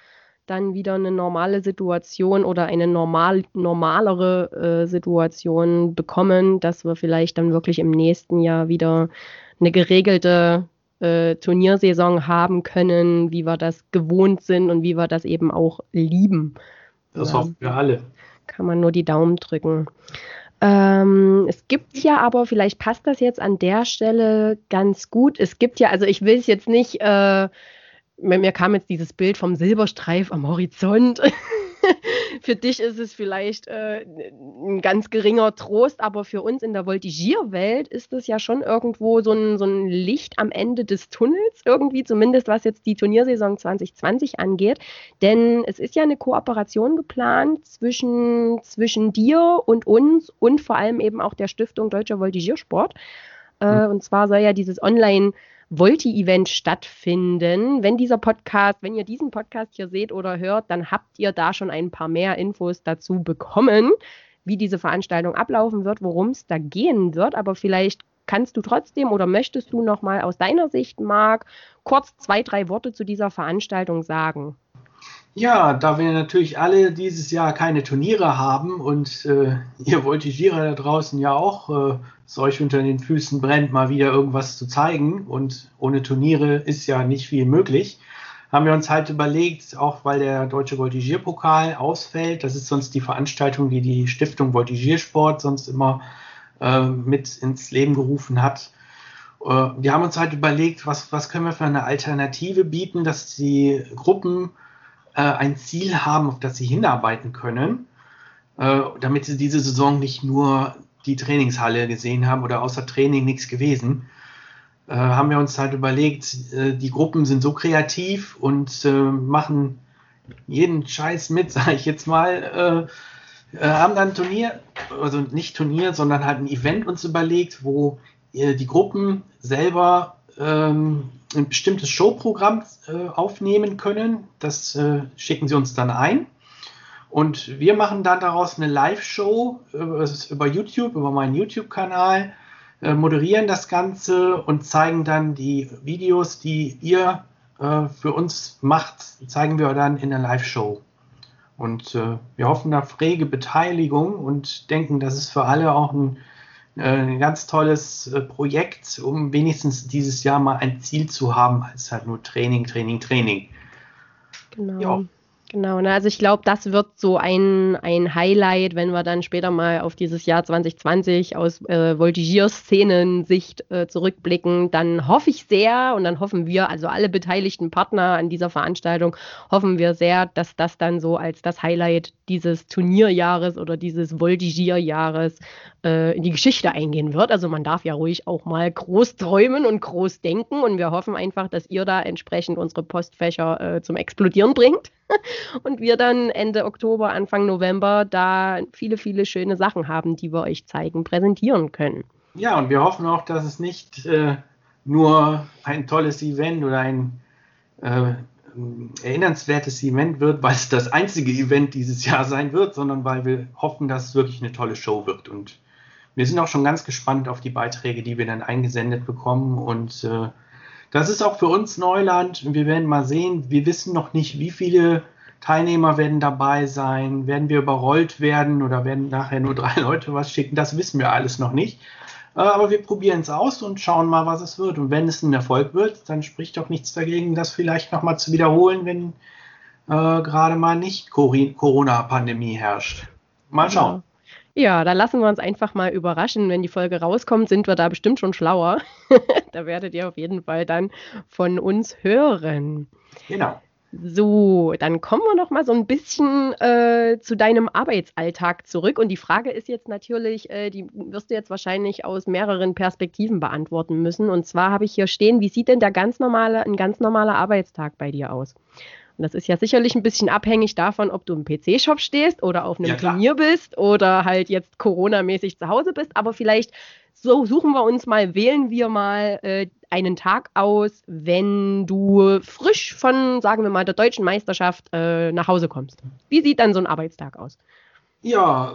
dann wieder eine normale Situation oder eine normal, normalere äh, Situation bekommen, dass wir vielleicht dann wirklich im nächsten Jahr wieder eine geregelte äh, Turniersaison haben können, wie wir das gewohnt sind und wie wir das eben auch lieben. Das hoffen wir alle. Kann man nur die Daumen drücken. Ähm, es gibt ja aber, vielleicht passt das jetzt an der Stelle ganz gut. Es gibt ja, also ich will es jetzt nicht äh, mir kam jetzt dieses Bild vom Silberstreif am Horizont. für dich ist es vielleicht äh, ein ganz geringer Trost, aber für uns in der Voltigierwelt ist es ja schon irgendwo so ein, so ein Licht am Ende des Tunnels, irgendwie, zumindest was jetzt die Turniersaison 2020 angeht. Denn es ist ja eine Kooperation geplant zwischen, zwischen dir und uns und vor allem eben auch der Stiftung Deutscher Voltigiersport. Äh, mhm. Und zwar soll ja dieses Online- Volti-Event stattfinden. Wenn dieser Podcast, wenn ihr diesen Podcast hier seht oder hört, dann habt ihr da schon ein paar mehr Infos dazu bekommen, wie diese Veranstaltung ablaufen wird, worum es da gehen wird. Aber vielleicht kannst du trotzdem oder möchtest du noch mal aus deiner Sicht, Marc, kurz zwei, drei Worte zu dieser Veranstaltung sagen? Ja, da wir natürlich alle dieses Jahr keine Turniere haben und äh, ihr Voltigierer da draußen ja auch äh, es euch unter den Füßen brennt, mal wieder irgendwas zu zeigen und ohne Turniere ist ja nicht viel möglich, haben wir uns halt überlegt, auch weil der Deutsche Voltigierpokal ausfällt, das ist sonst die Veranstaltung, die die Stiftung Voltigiersport sonst immer äh, mit ins Leben gerufen hat. Äh, wir haben uns halt überlegt, was, was können wir für eine Alternative bieten, dass die Gruppen äh, ein Ziel haben, auf das sie hinarbeiten können, äh, damit sie diese Saison nicht nur die Trainingshalle gesehen haben oder außer Training nichts gewesen. Äh, haben wir uns halt überlegt, äh, die Gruppen sind so kreativ und äh, machen jeden Scheiß mit, sage ich jetzt mal. haben dann ein Turnier, also nicht Turnier, sondern halt ein Event uns überlegt, wo die Gruppen selber ähm, ein bestimmtes Showprogramm äh, aufnehmen können. Das äh, schicken sie uns dann ein. Und wir machen dann daraus eine Live-Show über, über, YouTube, über meinen YouTube-Kanal, äh, moderieren das Ganze und zeigen dann die Videos, die ihr äh, für uns macht, zeigen wir dann in der Live-Show. Und äh, wir hoffen auf rege Beteiligung und denken, das ist für alle auch ein äh, ein ganz tolles äh, Projekt, um wenigstens dieses Jahr mal ein Ziel zu haben, als halt nur Training, Training, Training. Genau. Ja. Genau, ne? also ich glaube, das wird so ein, ein Highlight, wenn wir dann später mal auf dieses Jahr 2020 aus äh, Voltigier-Szenen-Sicht äh, zurückblicken. Dann hoffe ich sehr und dann hoffen wir, also alle beteiligten Partner an dieser Veranstaltung, hoffen wir sehr, dass das dann so als das Highlight dieses Turnierjahres oder dieses Voltigierjahres äh, in die Geschichte eingehen wird. Also man darf ja ruhig auch mal groß träumen und groß denken und wir hoffen einfach, dass ihr da entsprechend unsere Postfächer äh, zum Explodieren bringt. und wir dann Ende Oktober, Anfang November da viele, viele schöne Sachen haben, die wir euch zeigen, präsentieren können. Ja, und wir hoffen auch, dass es nicht äh, nur ein tolles Event oder ein äh, erinnernswertes Event wird, weil es das einzige Event dieses Jahr sein wird, sondern weil wir hoffen, dass es wirklich eine tolle Show wird. Und wir sind auch schon ganz gespannt auf die Beiträge, die wir dann eingesendet bekommen und äh, das ist auch für uns Neuland. Wir werden mal sehen. Wir wissen noch nicht, wie viele Teilnehmer werden dabei sein. Werden wir überrollt werden oder werden nachher nur drei Leute was schicken? Das wissen wir alles noch nicht. Äh, aber wir probieren es aus und schauen mal, was es wird. Und wenn es ein Erfolg wird, dann spricht doch nichts dagegen, das vielleicht nochmal zu wiederholen, wenn äh, gerade mal nicht Corona-Pandemie herrscht. Mal schauen. Ja. Ja, da lassen wir uns einfach mal überraschen. Wenn die Folge rauskommt, sind wir da bestimmt schon schlauer. da werdet ihr auf jeden Fall dann von uns hören. Genau. So, dann kommen wir noch mal so ein bisschen äh, zu deinem Arbeitsalltag zurück. Und die Frage ist jetzt natürlich, äh, die wirst du jetzt wahrscheinlich aus mehreren Perspektiven beantworten müssen. Und zwar habe ich hier stehen, wie sieht denn der ganz normale, ein ganz normaler Arbeitstag bei dir aus? Und das ist ja sicherlich ein bisschen abhängig davon, ob du im PC-Shop stehst oder auf einem ja, Turnier bist oder halt jetzt Corona-mäßig zu Hause bist. Aber vielleicht so suchen wir uns mal, wählen wir mal äh, einen Tag aus, wenn du frisch von, sagen wir mal, der deutschen Meisterschaft äh, nach Hause kommst. Wie sieht dann so ein Arbeitstag aus? Ja,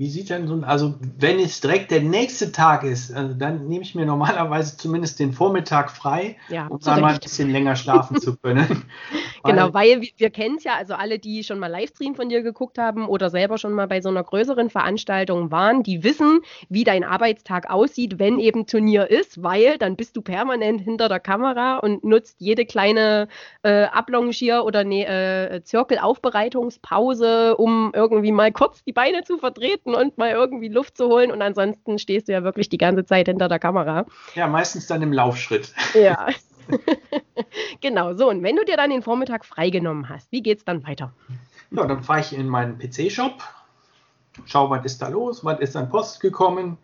wie sieht denn so ein, also wenn es direkt der nächste Tag ist, also dann nehme ich mir normalerweise zumindest den Vormittag frei, ja, um dann mal ein bisschen länger schlafen zu können. genau, weil wir, wir kennen es ja, also alle, die schon mal Livestream von dir geguckt haben oder selber schon mal bei so einer größeren Veranstaltung waren, die wissen, wie dein Arbeitstag aussieht, wenn eben Turnier ist, weil dann bist du permanent hinter der Kamera und nutzt jede kleine äh, Ablongier- oder ne, äh, Zirkelaufbereitungspause, um irgendwie mal kurz die Beine zu vertreten atmen und mal irgendwie Luft zu holen. Und ansonsten stehst du ja wirklich die ganze Zeit hinter der Kamera. Ja, meistens dann im Laufschritt. Ja. genau, so. Und wenn du dir dann den Vormittag freigenommen hast, wie geht's dann weiter? Ja, dann fahre ich in meinen PC-Shop, schaue, was ist da los, was ist an Post gekommen.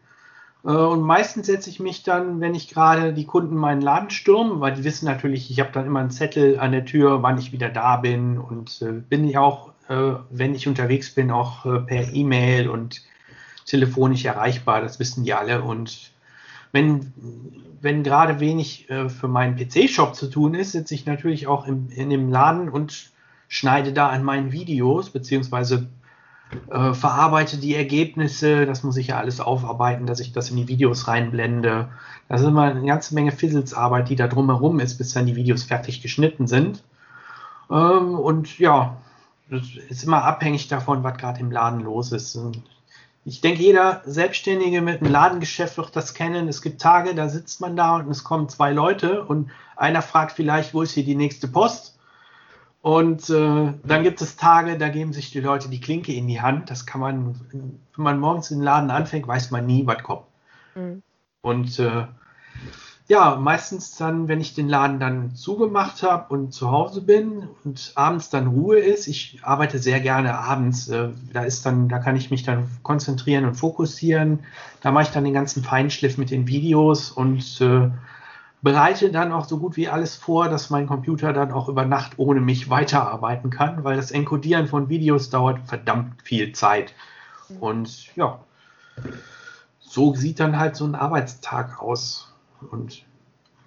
Äh, und meistens setze ich mich dann, wenn ich gerade die Kunden meinen Laden stürmen, weil die wissen natürlich, ich habe dann immer einen Zettel an der Tür, wann ich wieder da bin und äh, bin ich auch äh, wenn ich unterwegs bin, auch äh, per E-Mail und telefonisch erreichbar. Das wissen die alle. Und wenn, wenn gerade wenig äh, für meinen PC-Shop zu tun ist, sitze ich natürlich auch im, in dem Laden und schneide da an meinen Videos, beziehungsweise äh, verarbeite die Ergebnisse. Das muss ich ja alles aufarbeiten, dass ich das in die Videos reinblende. Das ist immer eine ganze Menge Fizzlesarbeit, die da drumherum ist, bis dann die Videos fertig geschnitten sind. Ähm, und ja, das ist immer abhängig davon, was gerade im Laden los ist. Und ich denke, jeder Selbstständige mit einem Ladengeschäft wird das kennen. Es gibt Tage, da sitzt man da und es kommen zwei Leute und einer fragt vielleicht, wo ist hier die nächste Post? Und äh, dann gibt es Tage, da geben sich die Leute die Klinke in die Hand. Das kann man, wenn man morgens in den Laden anfängt, weiß man nie, was kommt. Mhm. Und äh, ja, meistens dann, wenn ich den Laden dann zugemacht habe und zu Hause bin und abends dann Ruhe ist, ich arbeite sehr gerne abends, äh, da ist dann, da kann ich mich dann konzentrieren und fokussieren. Da mache ich dann den ganzen Feinschliff mit den Videos und äh, bereite dann auch so gut wie alles vor, dass mein Computer dann auch über Nacht ohne mich weiterarbeiten kann, weil das Encodieren von Videos dauert verdammt viel Zeit. Und ja, so sieht dann halt so ein Arbeitstag aus. Und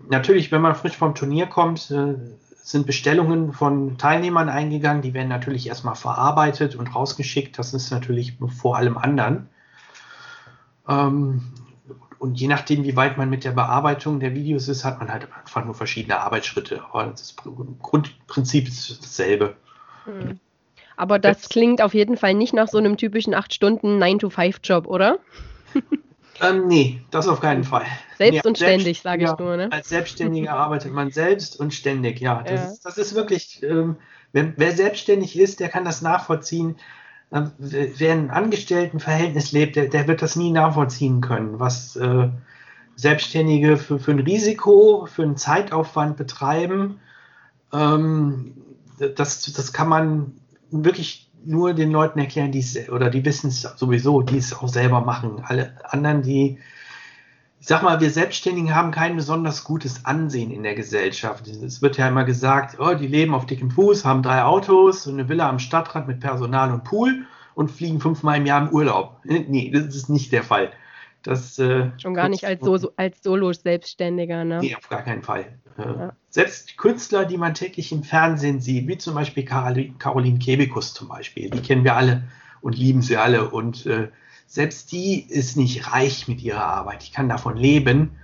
natürlich, wenn man frisch vom Turnier kommt, äh, sind Bestellungen von Teilnehmern eingegangen. Die werden natürlich erstmal verarbeitet und rausgeschickt. Das ist natürlich vor allem anderen. Ähm, und je nachdem, wie weit man mit der Bearbeitung der Videos ist, hat man halt einfach nur verschiedene Arbeitsschritte. Aber das Grundprinzip ist dasselbe. Hm. Aber das klingt auf jeden Fall nicht nach so einem typischen 8-Stunden 9-to-5-Job, oder? Ähm, nee, das auf keinen Fall. Selbst nee, und ständig, sage ich nur. Ne? Als Selbstständiger arbeitet man selbst und ständig, ja. Das, ja. Ist, das ist wirklich, ähm, wer, wer, selbstständig ist, der kann das nachvollziehen. Ähm, wer in einem Angestelltenverhältnis lebt, der, der, wird das nie nachvollziehen können, was äh, Selbstständige für, für ein Risiko, für einen Zeitaufwand betreiben. Ähm, das, das kann man wirklich nur den Leuten erklären, die es, oder die wissen es sowieso, die es auch selber machen. Alle anderen, die, ich sag mal, wir Selbstständigen haben kein besonders gutes Ansehen in der Gesellschaft. Es wird ja immer gesagt, oh, die leben auf dickem Fuß, haben drei Autos eine Villa am Stadtrand mit Personal und Pool und fliegen fünfmal im Jahr im Urlaub. Nee, das ist nicht der Fall. Das, äh, Schon gar nicht als, so, als Solo-Selbstständiger, ne? Nee, auf gar keinen Fall. Äh, ja. Selbst Künstler, die man täglich im Fernsehen sieht, wie zum Beispiel Caroline Kebekus zum Beispiel, die kennen wir alle und lieben sie alle. Und äh, selbst die ist nicht reich mit ihrer Arbeit, die kann davon leben.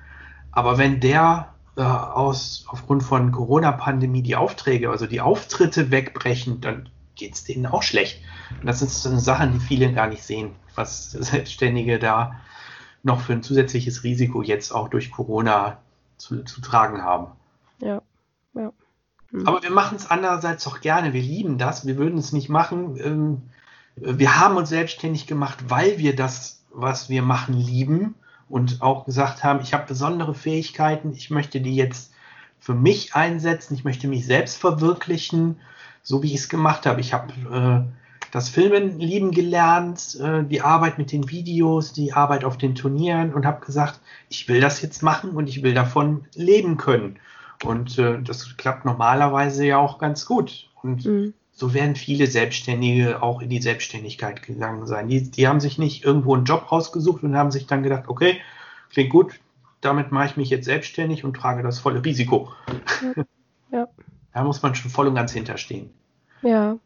Aber wenn der äh, aus, aufgrund von Corona-Pandemie die Aufträge, also die Auftritte wegbrechen, dann geht es denen auch schlecht. Und das sind so Sachen, die viele gar nicht sehen, was Selbstständige da noch für ein zusätzliches Risiko jetzt auch durch Corona zu, zu tragen haben. Ja, ja. Hm. Aber wir machen es andererseits auch gerne. Wir lieben das. Wir würden es nicht machen. Ähm, wir haben uns selbstständig gemacht, weil wir das, was wir machen, lieben und auch gesagt haben, ich habe besondere Fähigkeiten. Ich möchte die jetzt für mich einsetzen. Ich möchte mich selbst verwirklichen, so wie ich es gemacht habe. Ich habe äh, das Filmen lieben gelernt, äh, die Arbeit mit den Videos, die Arbeit auf den Turnieren und habe gesagt, ich will das jetzt machen und ich will davon leben können. Und äh, das klappt normalerweise ja auch ganz gut. Und mhm. So werden viele Selbstständige auch in die Selbstständigkeit gegangen sein. Die, die haben sich nicht irgendwo einen Job rausgesucht und haben sich dann gedacht, okay, klingt gut, damit mache ich mich jetzt selbstständig und trage das volle Risiko. Ja. ja. Da muss man schon voll und ganz hinterstehen. Ja,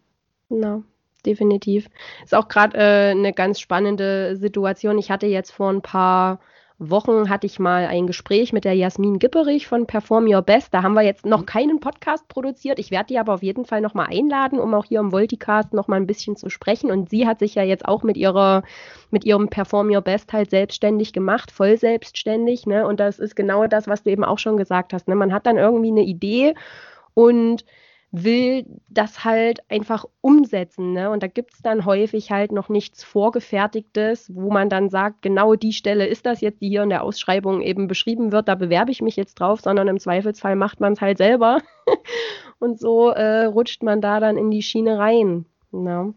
genau definitiv. Ist auch gerade äh, eine ganz spannende Situation. Ich hatte jetzt vor ein paar Wochen hatte ich mal ein Gespräch mit der Jasmin Gipperich von Perform Your Best. Da haben wir jetzt noch keinen Podcast produziert. Ich werde die aber auf jeden Fall noch mal einladen, um auch hier im Volticast noch mal ein bisschen zu sprechen. Und sie hat sich ja jetzt auch mit ihrer, mit ihrem Perform Your Best halt selbstständig gemacht, voll selbstständig. Ne? Und das ist genau das, was du eben auch schon gesagt hast. Ne? Man hat dann irgendwie eine Idee und will das halt einfach umsetzen. Ne? Und da gibt es dann häufig halt noch nichts Vorgefertigtes, wo man dann sagt, genau die Stelle ist das jetzt, die hier in der Ausschreibung eben beschrieben wird, da bewerbe ich mich jetzt drauf, sondern im Zweifelsfall macht man es halt selber. Und so äh, rutscht man da dann in die Schiene rein. Ne?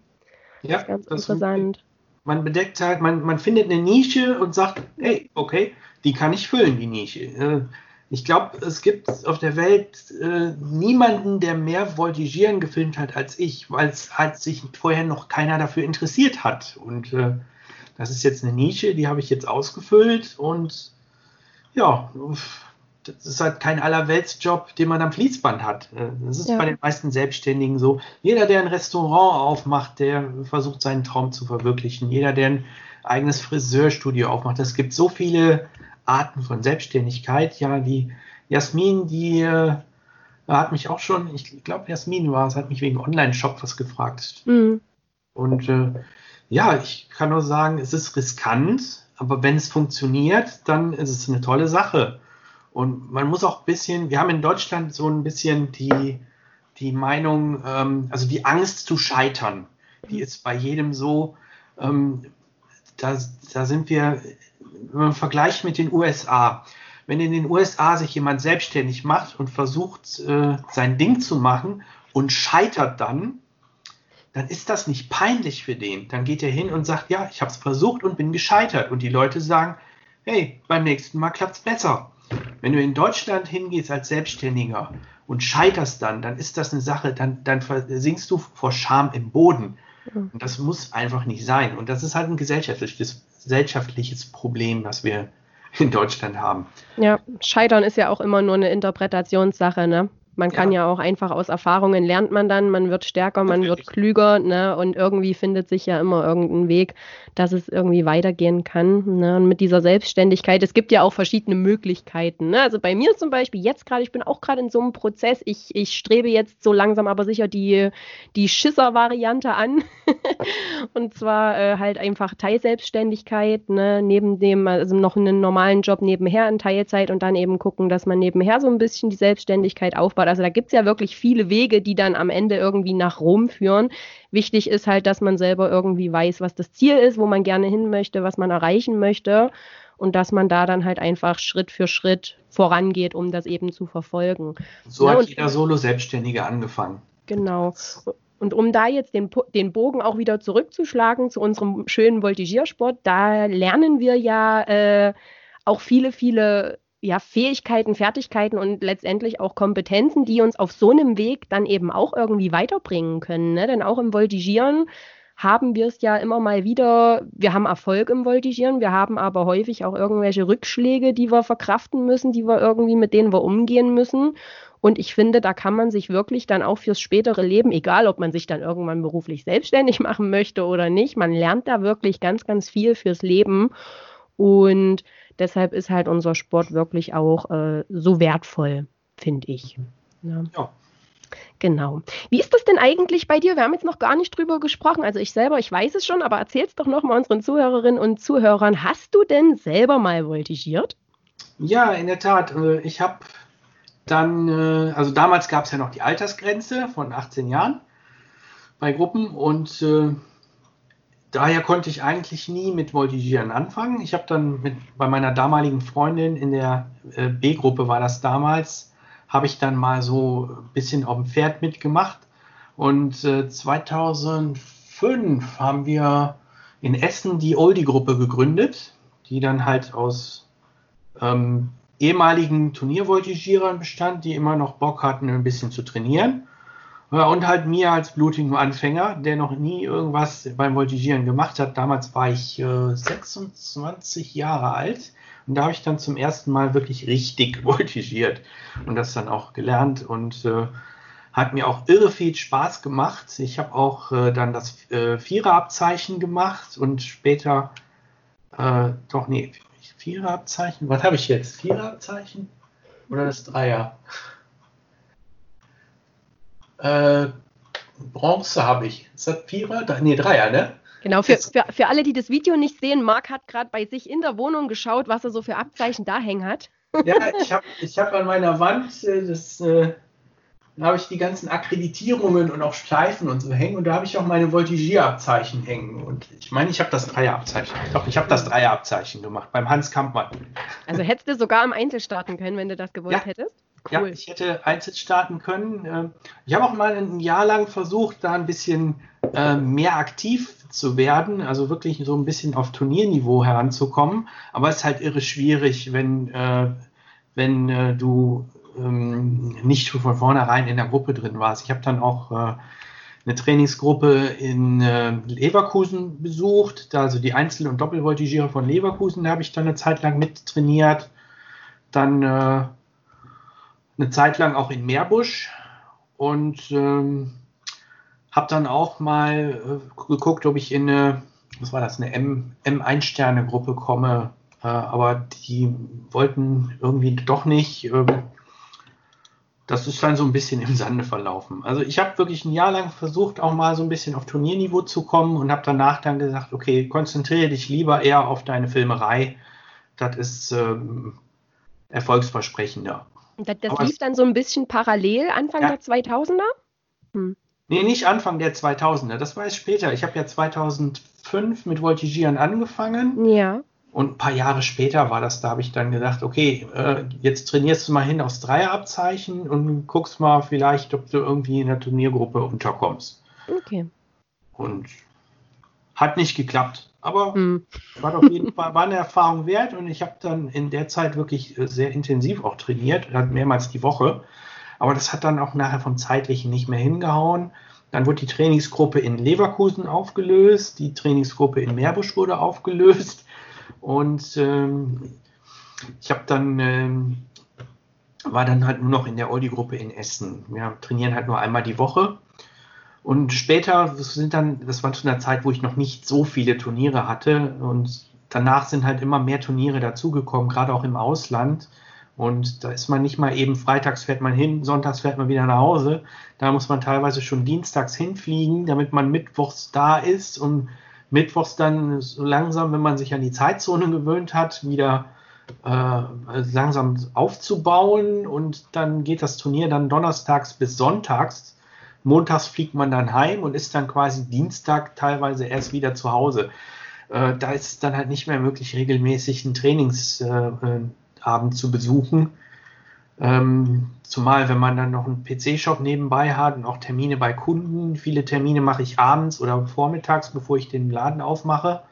Ja, das ist ganz das interessant. Man bedeckt halt, man, man findet eine Nische und sagt, hey, okay, die kann ich füllen, die Nische. Ich glaube, es gibt auf der Welt äh, niemanden, der mehr Voltigieren gefilmt hat als ich, weil es halt sich vorher noch keiner dafür interessiert hat. Und äh, das ist jetzt eine Nische, die habe ich jetzt ausgefüllt und ja, das ist halt kein Allerweltsjob, den man am Fließband hat. Äh, das ist ja. bei den meisten Selbstständigen so. Jeder, der ein Restaurant aufmacht, der versucht seinen Traum zu verwirklichen. Jeder, der ein eigenes Friseurstudio aufmacht. Es gibt so viele Arten von Selbstständigkeit. Ja, die Jasmin, die äh, hat mich auch schon, ich glaube, Jasmin war es, hat mich wegen Online-Shop was gefragt. Mhm. Und äh, ja, ich kann nur sagen, es ist riskant, aber wenn es funktioniert, dann ist es eine tolle Sache. Und man muss auch ein bisschen, wir haben in Deutschland so ein bisschen die, die Meinung, ähm, also die Angst zu scheitern, die ist bei jedem so, ähm, da, da sind wir, wenn man vergleicht mit den USA, wenn in den USA sich jemand selbstständig macht und versucht, äh, sein Ding zu machen und scheitert dann, dann ist das nicht peinlich für den. Dann geht er hin und sagt, ja, ich habe es versucht und bin gescheitert. Und die Leute sagen, hey, beim nächsten Mal klappt es besser. Wenn du in Deutschland hingehst als Selbstständiger und scheiterst dann, dann ist das eine Sache, dann, dann versinkst du vor Scham im Boden. Und das muss einfach nicht sein. Und das ist halt ein gesellschaftliches, gesellschaftliches Problem, was wir in Deutschland haben. Ja, Scheitern ist ja auch immer nur eine Interpretationssache, ne? Man kann ja. ja. auch einfach aus Erfahrungen lernt man dann, man wird stärker, man wird klüger, ne? Und irgendwie findet sich ja immer irgendein Weg, dass es irgendwie weitergehen kann. Ne? Und mit dieser Selbstständigkeit, es gibt ja auch verschiedene Möglichkeiten. Ne? Also bei mir zum Beispiel jetzt gerade, ich bin auch gerade in so einem Prozess, ich, ich strebe jetzt so langsam aber sicher die, die Schisser-Variante an. und zwar äh, halt einfach Teilselbstständigkeit, ne? neben dem, also noch einen normalen Job nebenher in Teilzeit und dann eben gucken, dass man nebenher so ein bisschen die Selbstständigkeit aufbaut aufbaut. Also da gibt es ja wirklich viele Wege, die dann am Ende irgendwie nach Rom führen. Wichtig ist halt, dass man selber irgendwie weiß, was das Ziel ist, wo man gerne hin möchte, was man erreichen möchte und dass man da dann halt einfach Schritt für Schritt vorangeht, um das eben zu verfolgen. So ja, hat jeder Solo-Selbstständige angefangen. Genau. Und um da jetzt den, den Bogen auch wieder zurückzuschlagen zu unserem schönen Voltigiersport, da lernen wir ja äh, auch viele, viele ja, Fähigkeiten, Fertigkeiten und letztendlich auch Kompetenzen, die uns auf so einem Weg dann eben auch irgendwie weiterbringen können. Ne? Denn auch im Voltigieren haben wir es ja immer mal wieder, wir haben Erfolg im Voltigieren, wir haben aber häufig auch irgendwelche Rückschläge, die wir verkraften müssen, die wir irgendwie, mit denen wir umgehen müssen. Und ich finde, da kann man sich wirklich dann auch fürs spätere Leben, egal ob man sich dann irgendwann beruflich selbstständig machen möchte oder nicht, man lernt da wirklich ganz, ganz viel fürs Leben. Und Deshalb ist halt unser Sport wirklich auch äh, so wertvoll, finde ich. Ja. ja. Genau. Wie ist das denn eigentlich bei dir? Wir haben jetzt noch gar nicht drüber gesprochen. Also ich selber, ich weiß es schon, aber erzähl es doch noch mal unseren Zuhörerinnen und Zuhörern. Hast du denn selber mal voltigiert? Ja, in der Tat. Äh, ich habe dann, äh, also damals gab es ja noch die Altersgrenze von 18 Jahren bei Gruppen und äh, daher konnte ich eigentlich nie mit Voltigieren anfangen. Ich habe dann mit, bei meiner damaligen Freundin in der äh, B-Gruppe war das damals, habe ich dann mal so ein bisschen auf dem Pferd mitgemacht. Und äh, 2005 haben wir in Essen die Oldie-Gruppe gegründet, die dann halt aus ähm, ehemaligen Turniervoltigierern bestand, die immer noch Bock hatten, ein bisschen zu trainieren. Und halt mir als blutigen Anfänger, der noch nie irgendwas beim Voltigieren gemacht hat. Damals war ich äh, 26 Jahre alt und da habe ich dann zum ersten Mal wirklich richtig voltigiert und das dann auch gelernt und äh, hat mir auch irre viel Spaß gemacht. Ich habe auch äh, dann das äh, Viererabzeichen gemacht und später, äh, doch nee, Viererabzeichen, was habe ich jetzt? Viererabzeichen oder das Dreier? Äh, Bronze habe ich. Ist das Vierer? Nee, Dreier, ne? Genau, für, für, für alle, die das Video nicht sehen, Marc hat gerade bei sich in der Wohnung geschaut, was er so für Abzeichen da hängen hat. Ja, ich habe ich hab an meiner Wand, äh, das, äh, da habe ich die ganzen Akkreditierungen und auch Schleifen und so hängen und da habe ich auch meine Voltigierabzeichen hängen. Und ich meine, ich habe das Dreierabzeichen. Doch, ich habe das Dreierabzeichen gemacht beim Hans Kampmann. Also hättest du sogar im Einzel starten können, wenn du das gewollt ja. hättest? Cool. Ja, ich hätte Einzel starten können. Ähm, ich habe auch mal ein Jahr lang versucht, da ein bisschen äh, mehr aktiv zu werden, also wirklich so ein bisschen auf Turnierniveau heranzukommen. Aber es ist halt irre schwierig, wenn, äh, wenn äh, du ähm, nicht von vornherein in der Gruppe drin warst. Ich habe dann auch eine Trainingsgruppe in Leverkusen besucht, da also die Einzel- und Doppelvoltigiere von Leverkusen, da habe ich dann eine Zeit lang mit trainiert. Dann eine Zeit lang auch in Meerbusch und ähm, habe dann auch mal äh, geguckt, ob ich in eine, was war das, eine M, M1-Sterne-Gruppe komme. Äh, aber die wollten irgendwie doch nicht. Äh, das ist dann so ein bisschen im Sande verlaufen. Also ich habe wirklich ein Jahr lang versucht, auch mal so ein bisschen auf Turnierniveau zu kommen und habe danach dann gesagt, okay, konzentriere dich lieber eher auf deine Filmerei. Das ist ähm, erfolgsversprechender. Das, das lief dann so ein bisschen parallel Anfang ja. der 2000er? Hm. Nee, nicht Anfang der 2000er, das war es später. Ich habe ja 2005 mit Voltigieren angefangen. Ja. Und ein paar Jahre später war das, da habe ich dann gedacht, okay, äh, jetzt trainierst du mal hin aufs Dreierabzeichen und guckst mal vielleicht, ob du irgendwie in der Turniergruppe unterkommst. Okay. Und hat nicht geklappt, aber hm. war auf jeden Fall war eine Erfahrung wert und ich habe dann in der Zeit wirklich äh, sehr intensiv auch trainiert, mehrmals die Woche. Aber das hat dann auch nachher vom zeitlichen nicht mehr hingehauen. Dann wurde die Trainingsgruppe in Leverkusen aufgelöst, die Trainingsgruppe in Meerbusch wurde aufgelöst und ähm, ich habe dann, ähm, war dann halt nur noch in der Oldie-Gruppe in Essen. Wir trainieren halt nur einmal die Woche. Und später sind dann, das war zu einer Zeit, wo ich noch nicht so viele Turniere hatte. Und danach sind halt immer mehr Turniere dazugekommen, gerade auch im Ausland. Und da ist man nicht mal eben, freitags fährt man hin, sonntags fährt man wieder nach Hause. Da muss man teilweise schon dienstags hinfliegen, damit man mittwochs da ist und mittwochs dann so langsam, wenn man sich an die Zeitzone gewöhnt hat, wieder äh, langsam aufzubauen und dann geht das Turnier dann donnerstags bis sonntags. Montags fliegt man dann heim und ist dann quasi Dienstag teilweise erst wieder zu Hause. Äh, da ist es dann halt nicht mehr möglich, regelmäßig einen Trainingsabend äh, zu besuchen. Ähm, zumal, wenn man dann noch einen PC-Shop nebenbei hat und auch Termine bei Kunden. Viele Termine mache ich abends oder vormittags, bevor ich den Laden aufmache.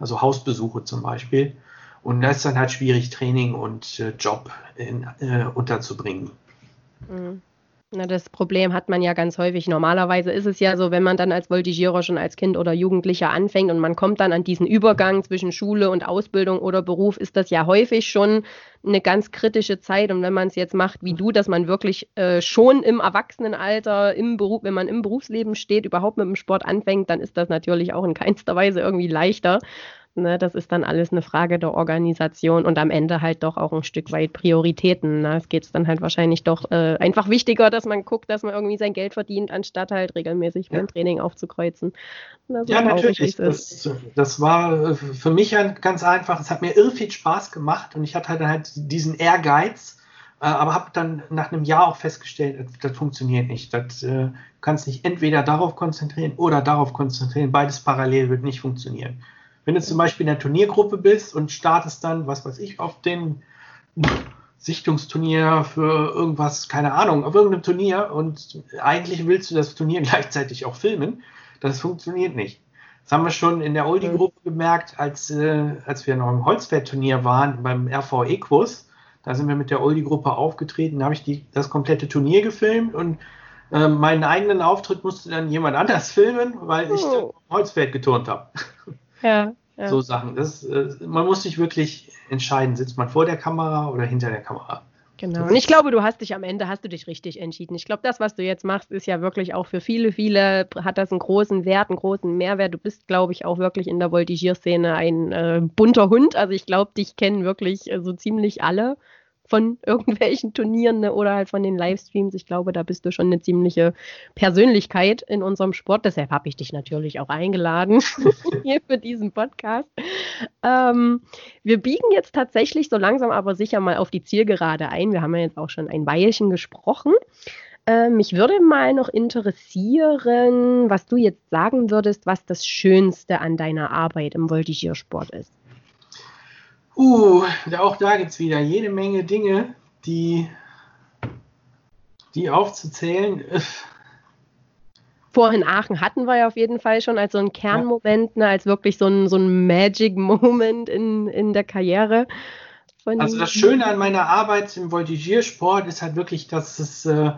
Also Hausbesuche zum Beispiel. Und da ist dann halt schwierig, Training und äh, Job in, äh, unterzubringen. Mhm. Na, das Problem hat man ja ganz häufig. Normalerweise ist es ja so, wenn man dann als Voltigierer schon als Kind oder Jugendlicher anfängt und man kommt dann an diesen Übergang zwischen Schule und Ausbildung oder Beruf, ist das ja häufig schon eine ganz kritische Zeit. Und wenn man es jetzt macht wie du, dass man wirklich äh, schon im Erwachsenenalter, im Beruf, wenn man im Berufsleben steht, überhaupt mit dem Sport anfängt, dann ist das natürlich auch in keinster Weise irgendwie leichter. Ne, das ist dann alles eine Frage der Organisation und am Ende halt doch auch ein Stück weit Prioritäten. Ne? Es geht dann halt wahrscheinlich doch äh, einfach wichtiger, dass man guckt, dass man irgendwie sein Geld verdient, anstatt halt regelmäßig ja. beim Training aufzukreuzen. ja, natürlich. Das, das, war äh, für mich ganz einfach. Es hat mir irre viel Spaß gemacht und ich hatte halt, halt diesen Ehrgeiz, äh, aber habe dann nach einem Jahr auch festgestellt, das, das funktioniert nicht. Das äh, kannst dich entweder darauf konzentrieren oder darauf konzentrieren. Beides parallel wird nicht funktionieren. Wenn du zum Beispiel in der Turniergruppe bist und startest dann, was weiß ich, auf den Sichtungsturnier für irgendwas, keine Ahnung, auf irgendeinem Turnier und eigentlich willst du das Turnier gleichzeitig auch filmen, das funktioniert nicht. Das haben wir schon in der Oldie-Gruppe gemerkt, als, äh, als wir noch im Holzpferd-Turnier waren, beim RV Equus. Da sind wir mit der Oldie-Gruppe aufgetreten, da habe ich die, das komplette Turnier gefilmt und äh, meinen eigenen Auftritt musste dann jemand anders filmen, weil ich oh. Holzpferd geturnt habe. Ja, ja. So Sachen. Das, äh, man muss sich wirklich entscheiden, sitzt man vor der Kamera oder hinter der Kamera. Genau. Und ich glaube, du hast dich am Ende, hast du dich richtig entschieden. Ich glaube, das, was du jetzt machst, ist ja wirklich auch für viele, viele, hat das einen großen Wert, einen großen Mehrwert. Du bist, glaube ich, auch wirklich in der Voltigierszene ein äh, bunter Hund. Also ich glaube, dich kennen wirklich äh, so ziemlich alle von irgendwelchen Turnieren ne, oder halt von den Livestreams. Ich glaube, da bist du schon eine ziemliche Persönlichkeit in unserem Sport. Deshalb habe ich dich natürlich auch eingeladen hier für diesen Podcast. Ähm, wir biegen jetzt tatsächlich so langsam aber sicher mal auf die Zielgerade ein. Wir haben ja jetzt auch schon ein Weilchen gesprochen. Äh, mich würde mal noch interessieren, was du jetzt sagen würdest, was das Schönste an deiner Arbeit im Voltigiersport ist. Uh, auch da gibt es wieder jede Menge Dinge, die, die aufzuzählen. Vorhin Aachen hatten wir ja auf jeden Fall schon als so ein Kernmoment, ne, als wirklich so ein, so ein Magic Moment in, in der Karriere. also das Schöne an meiner Arbeit im Voltigiersport ist halt wirklich, dass es äh,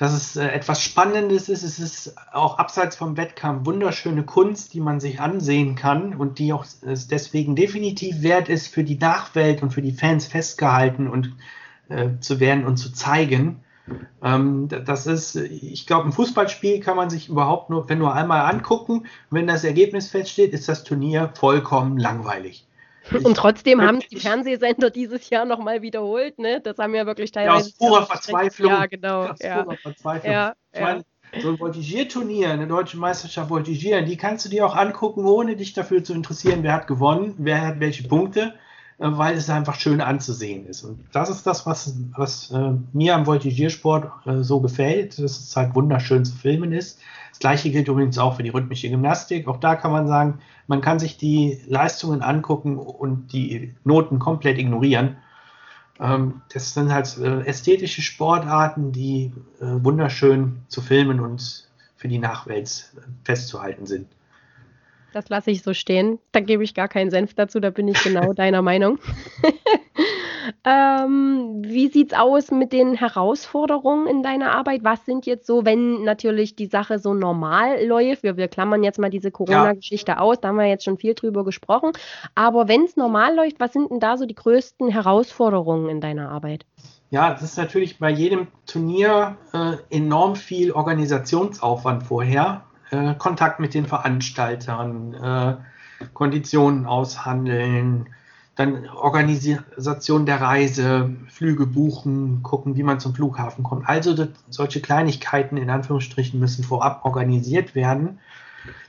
dass es äh, etwas Spannendes ist. Es ist auch abseits vom Wettkampf wunderschöne Kunst, die man sich ansehen kann und die auch deswegen definitiv wert ist, für die Nachwelt und für die Fans festgehalten und äh, zu werden und zu zeigen. Ähm, das ist, ich glaube, ein Fußballspiel kann man sich überhaupt nur, wenn nur einmal angucken. Wenn das Ergebnis feststeht, ist das Turnier vollkommen langweilig. Und trotzdem haben es die Fernsehsender dieses Jahr nochmal wiederholt, ne? Das haben ja wirklich teilweise. Ja, aus purer Verzweiflung. Ja, genau. Aus ja. purer Verzweiflung. Ja, ich meine, so ein Voltigierturnier, eine deutsche Meisterschaft Voltigieren, die kannst du dir auch angucken, ohne dich dafür zu interessieren, wer hat gewonnen, wer hat welche Punkte, äh, weil es einfach schön anzusehen ist. Und das ist das, was, was äh, mir am Voltigiersport äh, so gefällt, dass es halt wunderschön zu filmen ist. Gleiche gilt übrigens auch für die rhythmische Gymnastik. Auch da kann man sagen, man kann sich die Leistungen angucken und die Noten komplett ignorieren. Ähm, das sind halt äh, ästhetische Sportarten, die äh, wunderschön zu filmen und für die Nachwelt festzuhalten sind. Das lasse ich so stehen. Da gebe ich gar keinen Senf dazu, da bin ich genau deiner Meinung. ähm, wie sieht es aus mit den Herausforderungen in deiner Arbeit? Was sind jetzt so, wenn natürlich die Sache so normal läuft? Wir, wir klammern jetzt mal diese Corona-Geschichte ja. aus, da haben wir jetzt schon viel drüber gesprochen. Aber wenn es normal läuft, was sind denn da so die größten Herausforderungen in deiner Arbeit? Ja, es ist natürlich bei jedem Turnier äh, enorm viel Organisationsaufwand vorher. Äh, Kontakt mit den Veranstaltern, äh, Konditionen aushandeln, dann Organisation der Reise, Flüge buchen, gucken, wie man zum Flughafen kommt. Also das, solche Kleinigkeiten in Anführungsstrichen müssen vorab organisiert werden.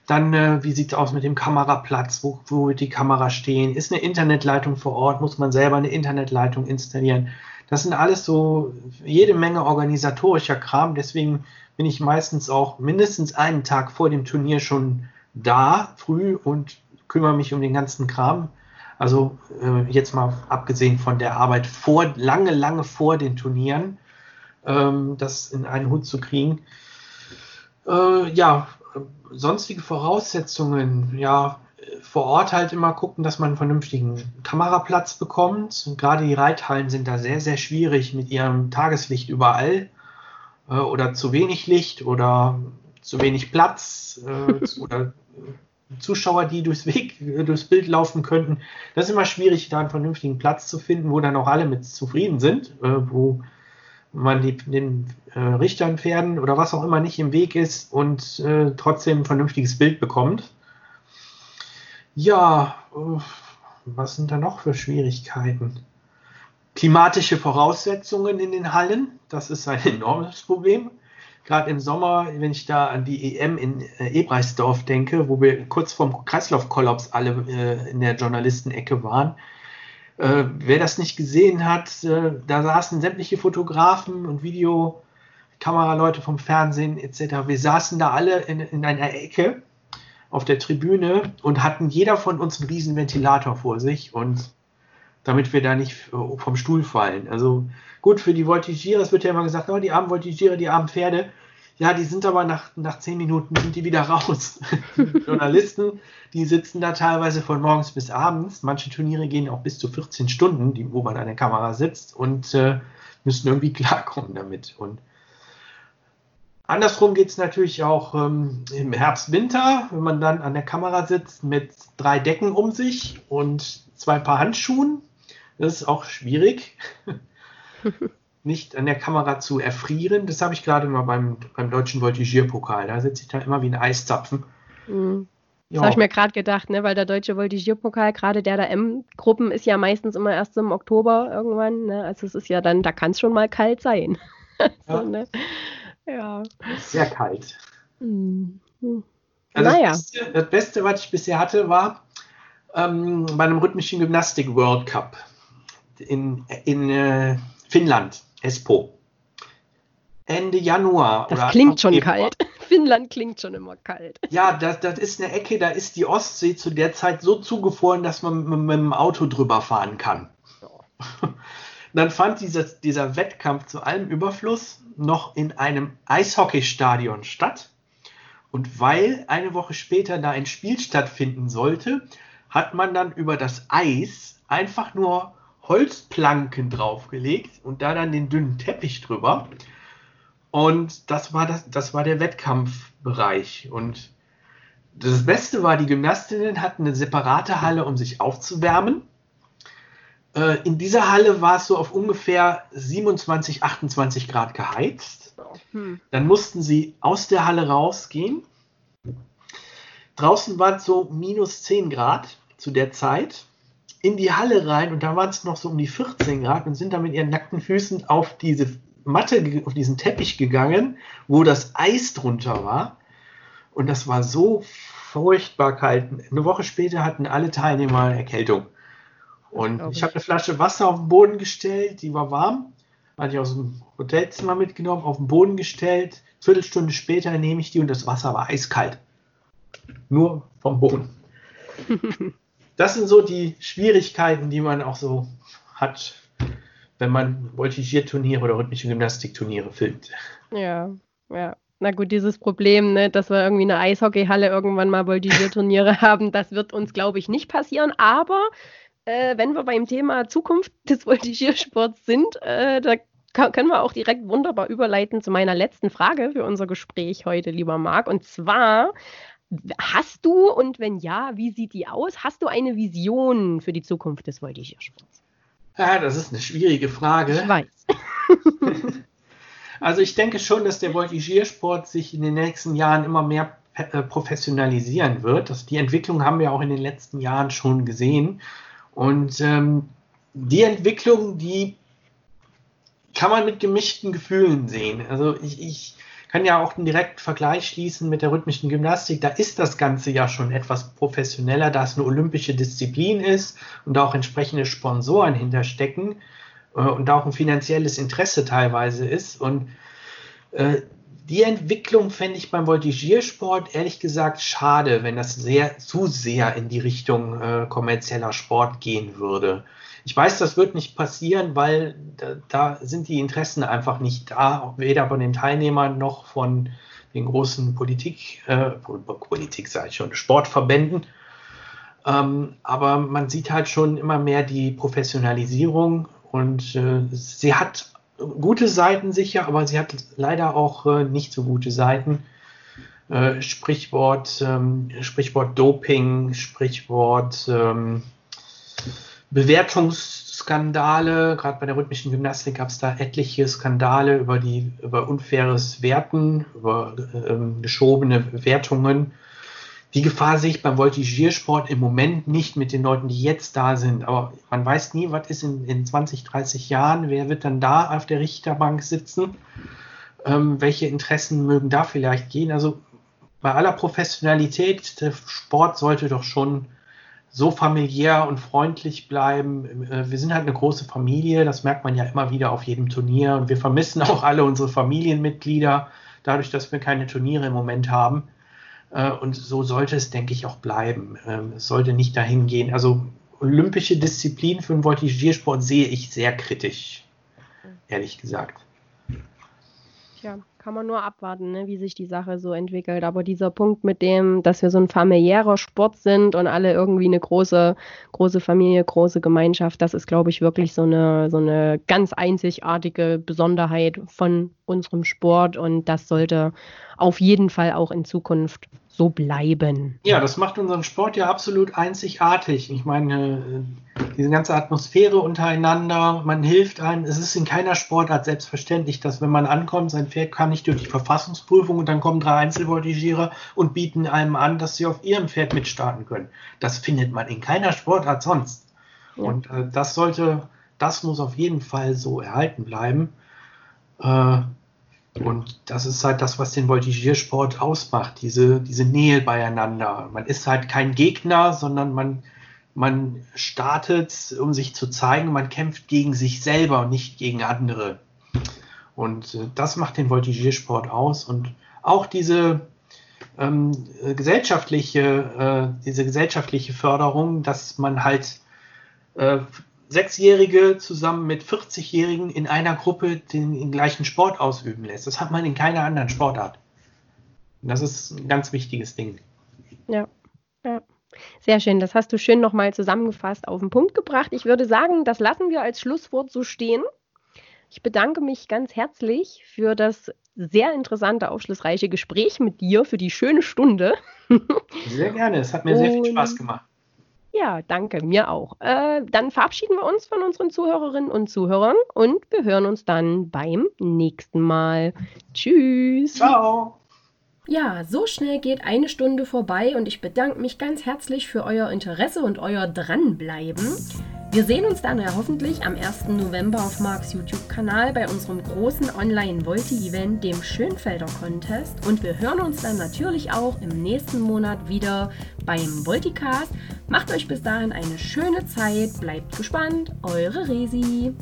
Dann, äh, wie sieht es aus mit dem Kameraplatz? Wo, wo wird die Kamera stehen? Ist eine Internetleitung vor Ort? Muss man selber eine Internetleitung installieren? Das sind alles so jede Menge organisatorischer Kram. Deswegen bin ich meistens auch mindestens einen Tag vor dem Turnier schon da, früh und kümmere mich um den ganzen Kram. Also äh, jetzt mal abgesehen von der Arbeit vor, lange, lange vor den Turnieren, ähm, das in einen Hut zu kriegen. Äh, ja, sonstige Voraussetzungen, ja, vor Ort halt immer gucken, dass man einen vernünftigen Kameraplatz bekommt. Und gerade die Reithallen sind da sehr, sehr schwierig mit ihrem Tageslicht überall äh, oder zu wenig Licht oder zu wenig Platz äh, oder Zuschauer, die durchs Weg, durchs Bild laufen könnten. Das ist immer schwierig, da einen vernünftigen Platz zu finden, wo dann auch alle mit zufrieden sind, äh, wo man die, den äh, Richtern, Pferden oder was auch immer nicht im Weg ist und äh, trotzdem ein vernünftiges Bild bekommt. Ja, äh, was sind da noch für Schwierigkeiten? Klimatische Voraussetzungen in den Hallen, das ist ein enormes Problem gerade im Sommer, wenn ich da an die EM in äh, Ebreisdorf denke, wo wir kurz vorm Kreislaufkollaps alle äh, in der Journalistenecke waren. Äh, wer das nicht gesehen hat, äh, da saßen sämtliche Fotografen und Videokameraleute vom Fernsehen etc. Wir saßen da alle in, in einer Ecke auf der Tribüne und hatten jeder von uns einen riesen Ventilator vor sich und damit wir da nicht äh, vom Stuhl fallen. Also Gut, für die Voltigierer, es wird ja immer gesagt, oh, die armen Voltigierer, die armen Pferde. Ja, die sind aber nach, nach zehn Minuten sind die wieder raus. Die Journalisten, die sitzen da teilweise von morgens bis abends. Manche Turniere gehen auch bis zu 14 Stunden, die, wo man an der Kamera sitzt und äh, müssen irgendwie klarkommen damit. Und andersrum geht es natürlich auch ähm, im Herbst, Winter, wenn man dann an der Kamera sitzt mit drei Decken um sich und zwei Paar Handschuhen. Das ist auch schwierig. nicht an der Kamera zu erfrieren. Das habe ich gerade mal beim, beim deutschen Voltigierpokal. Da sitze ich da immer wie ein Eiszapfen. Mhm. Das habe ich mir gerade gedacht, ne? weil der deutsche Voltigierpokal, gerade der der M-Gruppen, ist ja meistens immer erst im Oktober irgendwann. Ne? Also es ist ja dann, da kann es schon mal kalt sein. Ja. so, ne? ja. Sehr kalt. Mhm. Also naja. das, Beste, das Beste, was ich bisher hatte, war ähm, bei einem rhythmischen Gymnastik World Cup in, in äh, Finnland, Espoo. Ende Januar. Das klingt schon Februar. kalt. Finnland klingt schon immer kalt. Ja, das, das ist eine Ecke, da ist die Ostsee zu der Zeit so zugefroren, dass man mit, mit dem Auto drüber fahren kann. Oh. Dann fand dieser, dieser Wettkampf zu allem Überfluss noch in einem Eishockeystadion statt. Und weil eine Woche später da ein Spiel stattfinden sollte, hat man dann über das Eis einfach nur Holzplanken draufgelegt und da dann den dünnen Teppich drüber. Und das war, das, das war der Wettkampfbereich. Und das Beste war, die Gymnastinnen hatten eine separate Halle, um sich aufzuwärmen. Äh, in dieser Halle war es so auf ungefähr 27, 28 Grad geheizt. Hm. Dann mussten sie aus der Halle rausgehen. Draußen waren es so minus 10 Grad zu der Zeit. In die Halle rein und da waren es noch so um die 14 Grad und sind da mit ihren nackten Füßen auf diese Matte, auf diesen Teppich gegangen, wo das Eis drunter war. Und das war so furchtbar kalt. Eine Woche später hatten alle Teilnehmer Erkältung. Und ich, ich habe eine Flasche Wasser auf den Boden gestellt, die war warm. Hatte ich aus dem Hotelzimmer mitgenommen, auf den Boden gestellt. Viertelstunde später nehme ich die und das Wasser war eiskalt. Nur vom Boden. das sind so die Schwierigkeiten, die man auch so hat, wenn man Voltigierturniere oder rhythmische Gymnastikturniere filmt. Ja, ja. Na gut, dieses Problem, ne, dass wir irgendwie eine Eishockeyhalle irgendwann mal Voltigierturniere haben, das wird uns, glaube ich, nicht passieren. Aber äh, wenn wir beim Thema Zukunft des Voltigiersports sind, äh, da können wir auch direkt wunderbar überleiten zu meiner letzten Frage für unser Gespräch heute, lieber Marc. Und zwar Hast du und wenn ja, wie sieht die aus? Hast du eine Vision für die Zukunft des Voltigiersports? Ja, das ist eine schwierige Frage. Ich weiß. also ich denke schon, dass der Voltigiersport sich in den nächsten Jahren immer mehr äh, professionalisieren wird. Das, die Entwicklung haben wir auch in den letzten Jahren schon gesehen. Und ähm, die Entwicklung, die kann man mit gemischten Gefühlen sehen. Also ich, ich kann ja auch einen direkten Vergleich schließen mit der rhythmischen Gymnastik. Da ist das Ganze ja schon etwas professioneller, da es eine olympische Disziplin ist und auch entsprechende Sponsoren hinterstecken äh, und auch ein finanzielles Interesse teilweise ist. Und äh, die Entwicklung fände ich beim Voltigiersport ehrlich gesagt schade, wenn das sehr zu sehr in die Richtung äh, kommerzieller Sport gehen würde. Ich weiß, das wird nicht passieren, weil da, da, sind die Interessen einfach nicht da, weder von den Teilnehmern noch von den großen Politik, äh, Politik sage ich schon, Sportverbänden. Ähm, aber man sieht halt schon immer mehr die Professionalisierung und äh, sie hat gute Seiten sicher, aber sie hat leider auch äh, nicht so gute Seiten. Äh, Sprichwort, ähm, Sprichwort Doping, Sprichwort ähm, Bewertungsskandale, gerade bei der rhythmischen Gymnastik gab es da etliche Skandale über die über unfaires Werten, über ähm, geschobene Wertungen. Die Gefahr sehe ich beim Voltigiersport im Moment nicht mit den Leuten, die jetzt da sind. Aber man weiß nie, was ist in, in 20, 30 Jahren, wer wird dann da auf der Richterbank sitzen, ähm, welche Interessen mögen da vielleicht gehen. Also bei aller Professionalität, der Sport sollte doch schon so familiär und freundlich bleiben. Äh, wir sind halt eine große Familie, das merkt man ja immer wieder auf jedem Turnier. Und wir vermissen auch alle unsere Familienmitglieder, dadurch, dass wir keine Turniere im Moment haben. Äh, und so sollte es, denke ich, auch bleiben. Ähm, es sollte nicht dahin gehen. Also olympische Disziplin für den Voltigiersport sehe ich sehr kritisch, ehrlich gesagt. Tja, kann man nur abwarten, ne, wie sich die Sache so entwickelt. Aber dieser Punkt mit dem, dass wir so ein familiärer Sport sind und alle irgendwie eine große, große Familie, große Gemeinschaft, das ist, glaube ich, wirklich so eine, so eine ganz einzigartige Besonderheit von unserem Sport und das sollte auf jeden Fall auch in Zukunft so bleiben. Ja, das macht unseren Sport ja absolut einzigartig. Ich meine, diese ganze Atmosphäre untereinander, man hilft einem. Es ist in keiner Sportart selbstverständlich, dass wenn man ankommt, sein Pferd kann nicht durch die Verfassungsprüfung und dann kommen drei Einzelvoltigierer und bieten einem an, dass sie auf ihrem Pferd mitstarten können. Das findet man in keiner Sportart sonst. Ja. Und äh, das sollte, das muss auf jeden Fall so erhalten bleiben. Äh, und das ist halt das, was den Voltigiersport ausmacht, diese, diese Nähe beieinander. Man ist halt kein Gegner, sondern man, man startet, um sich zu zeigen, man kämpft gegen sich selber und nicht gegen andere. Und äh, das macht den Voltigiersport aus. Und auch diese ähm, gesellschaftliche, äh, diese gesellschaftliche Förderung, dass man halt äh, Sechsjährige zusammen mit 40-Jährigen in einer Gruppe den, den, gleichen Sport ausüben lässt. Das hat man in keiner anderen Sportart. Und das ist ein ganz wichtiges Ding. Ja, ja. Sehr schön. Das hast du schön nochmal zusammengefasst auf den Punkt gebracht. Ich würde sagen, das lassen wir als Schlusswort so stehen. Ich bedanke mich ganz herzlich für das sehr interessante, aufschlussreiche Gespräch mit dir, für die schöne Stunde. Sehr gerne. Es hat mir sehr viel Spaß gemacht. Ja, danke, mir auch. Äh, dann verabschieden wir uns von unseren Zuhörerinnen und Zuhörern und wir hören uns dann beim nächsten Mal. Tschüss. Ciao. Ja, so schnell geht eine Stunde vorbei und ich bedanke mich ganz herzlich für euer Interesse und euer Dranbleiben. Wir sehen uns dann ja hoffentlich am 1. November auf Marks YouTube-Kanal bei unserem großen Online-Volti-Event, dem Schönfelder Contest. Und wir hören uns dann natürlich auch im nächsten Monat wieder beim Volticast. Macht euch bis dahin eine schöne Zeit, bleibt gespannt, eure Resi.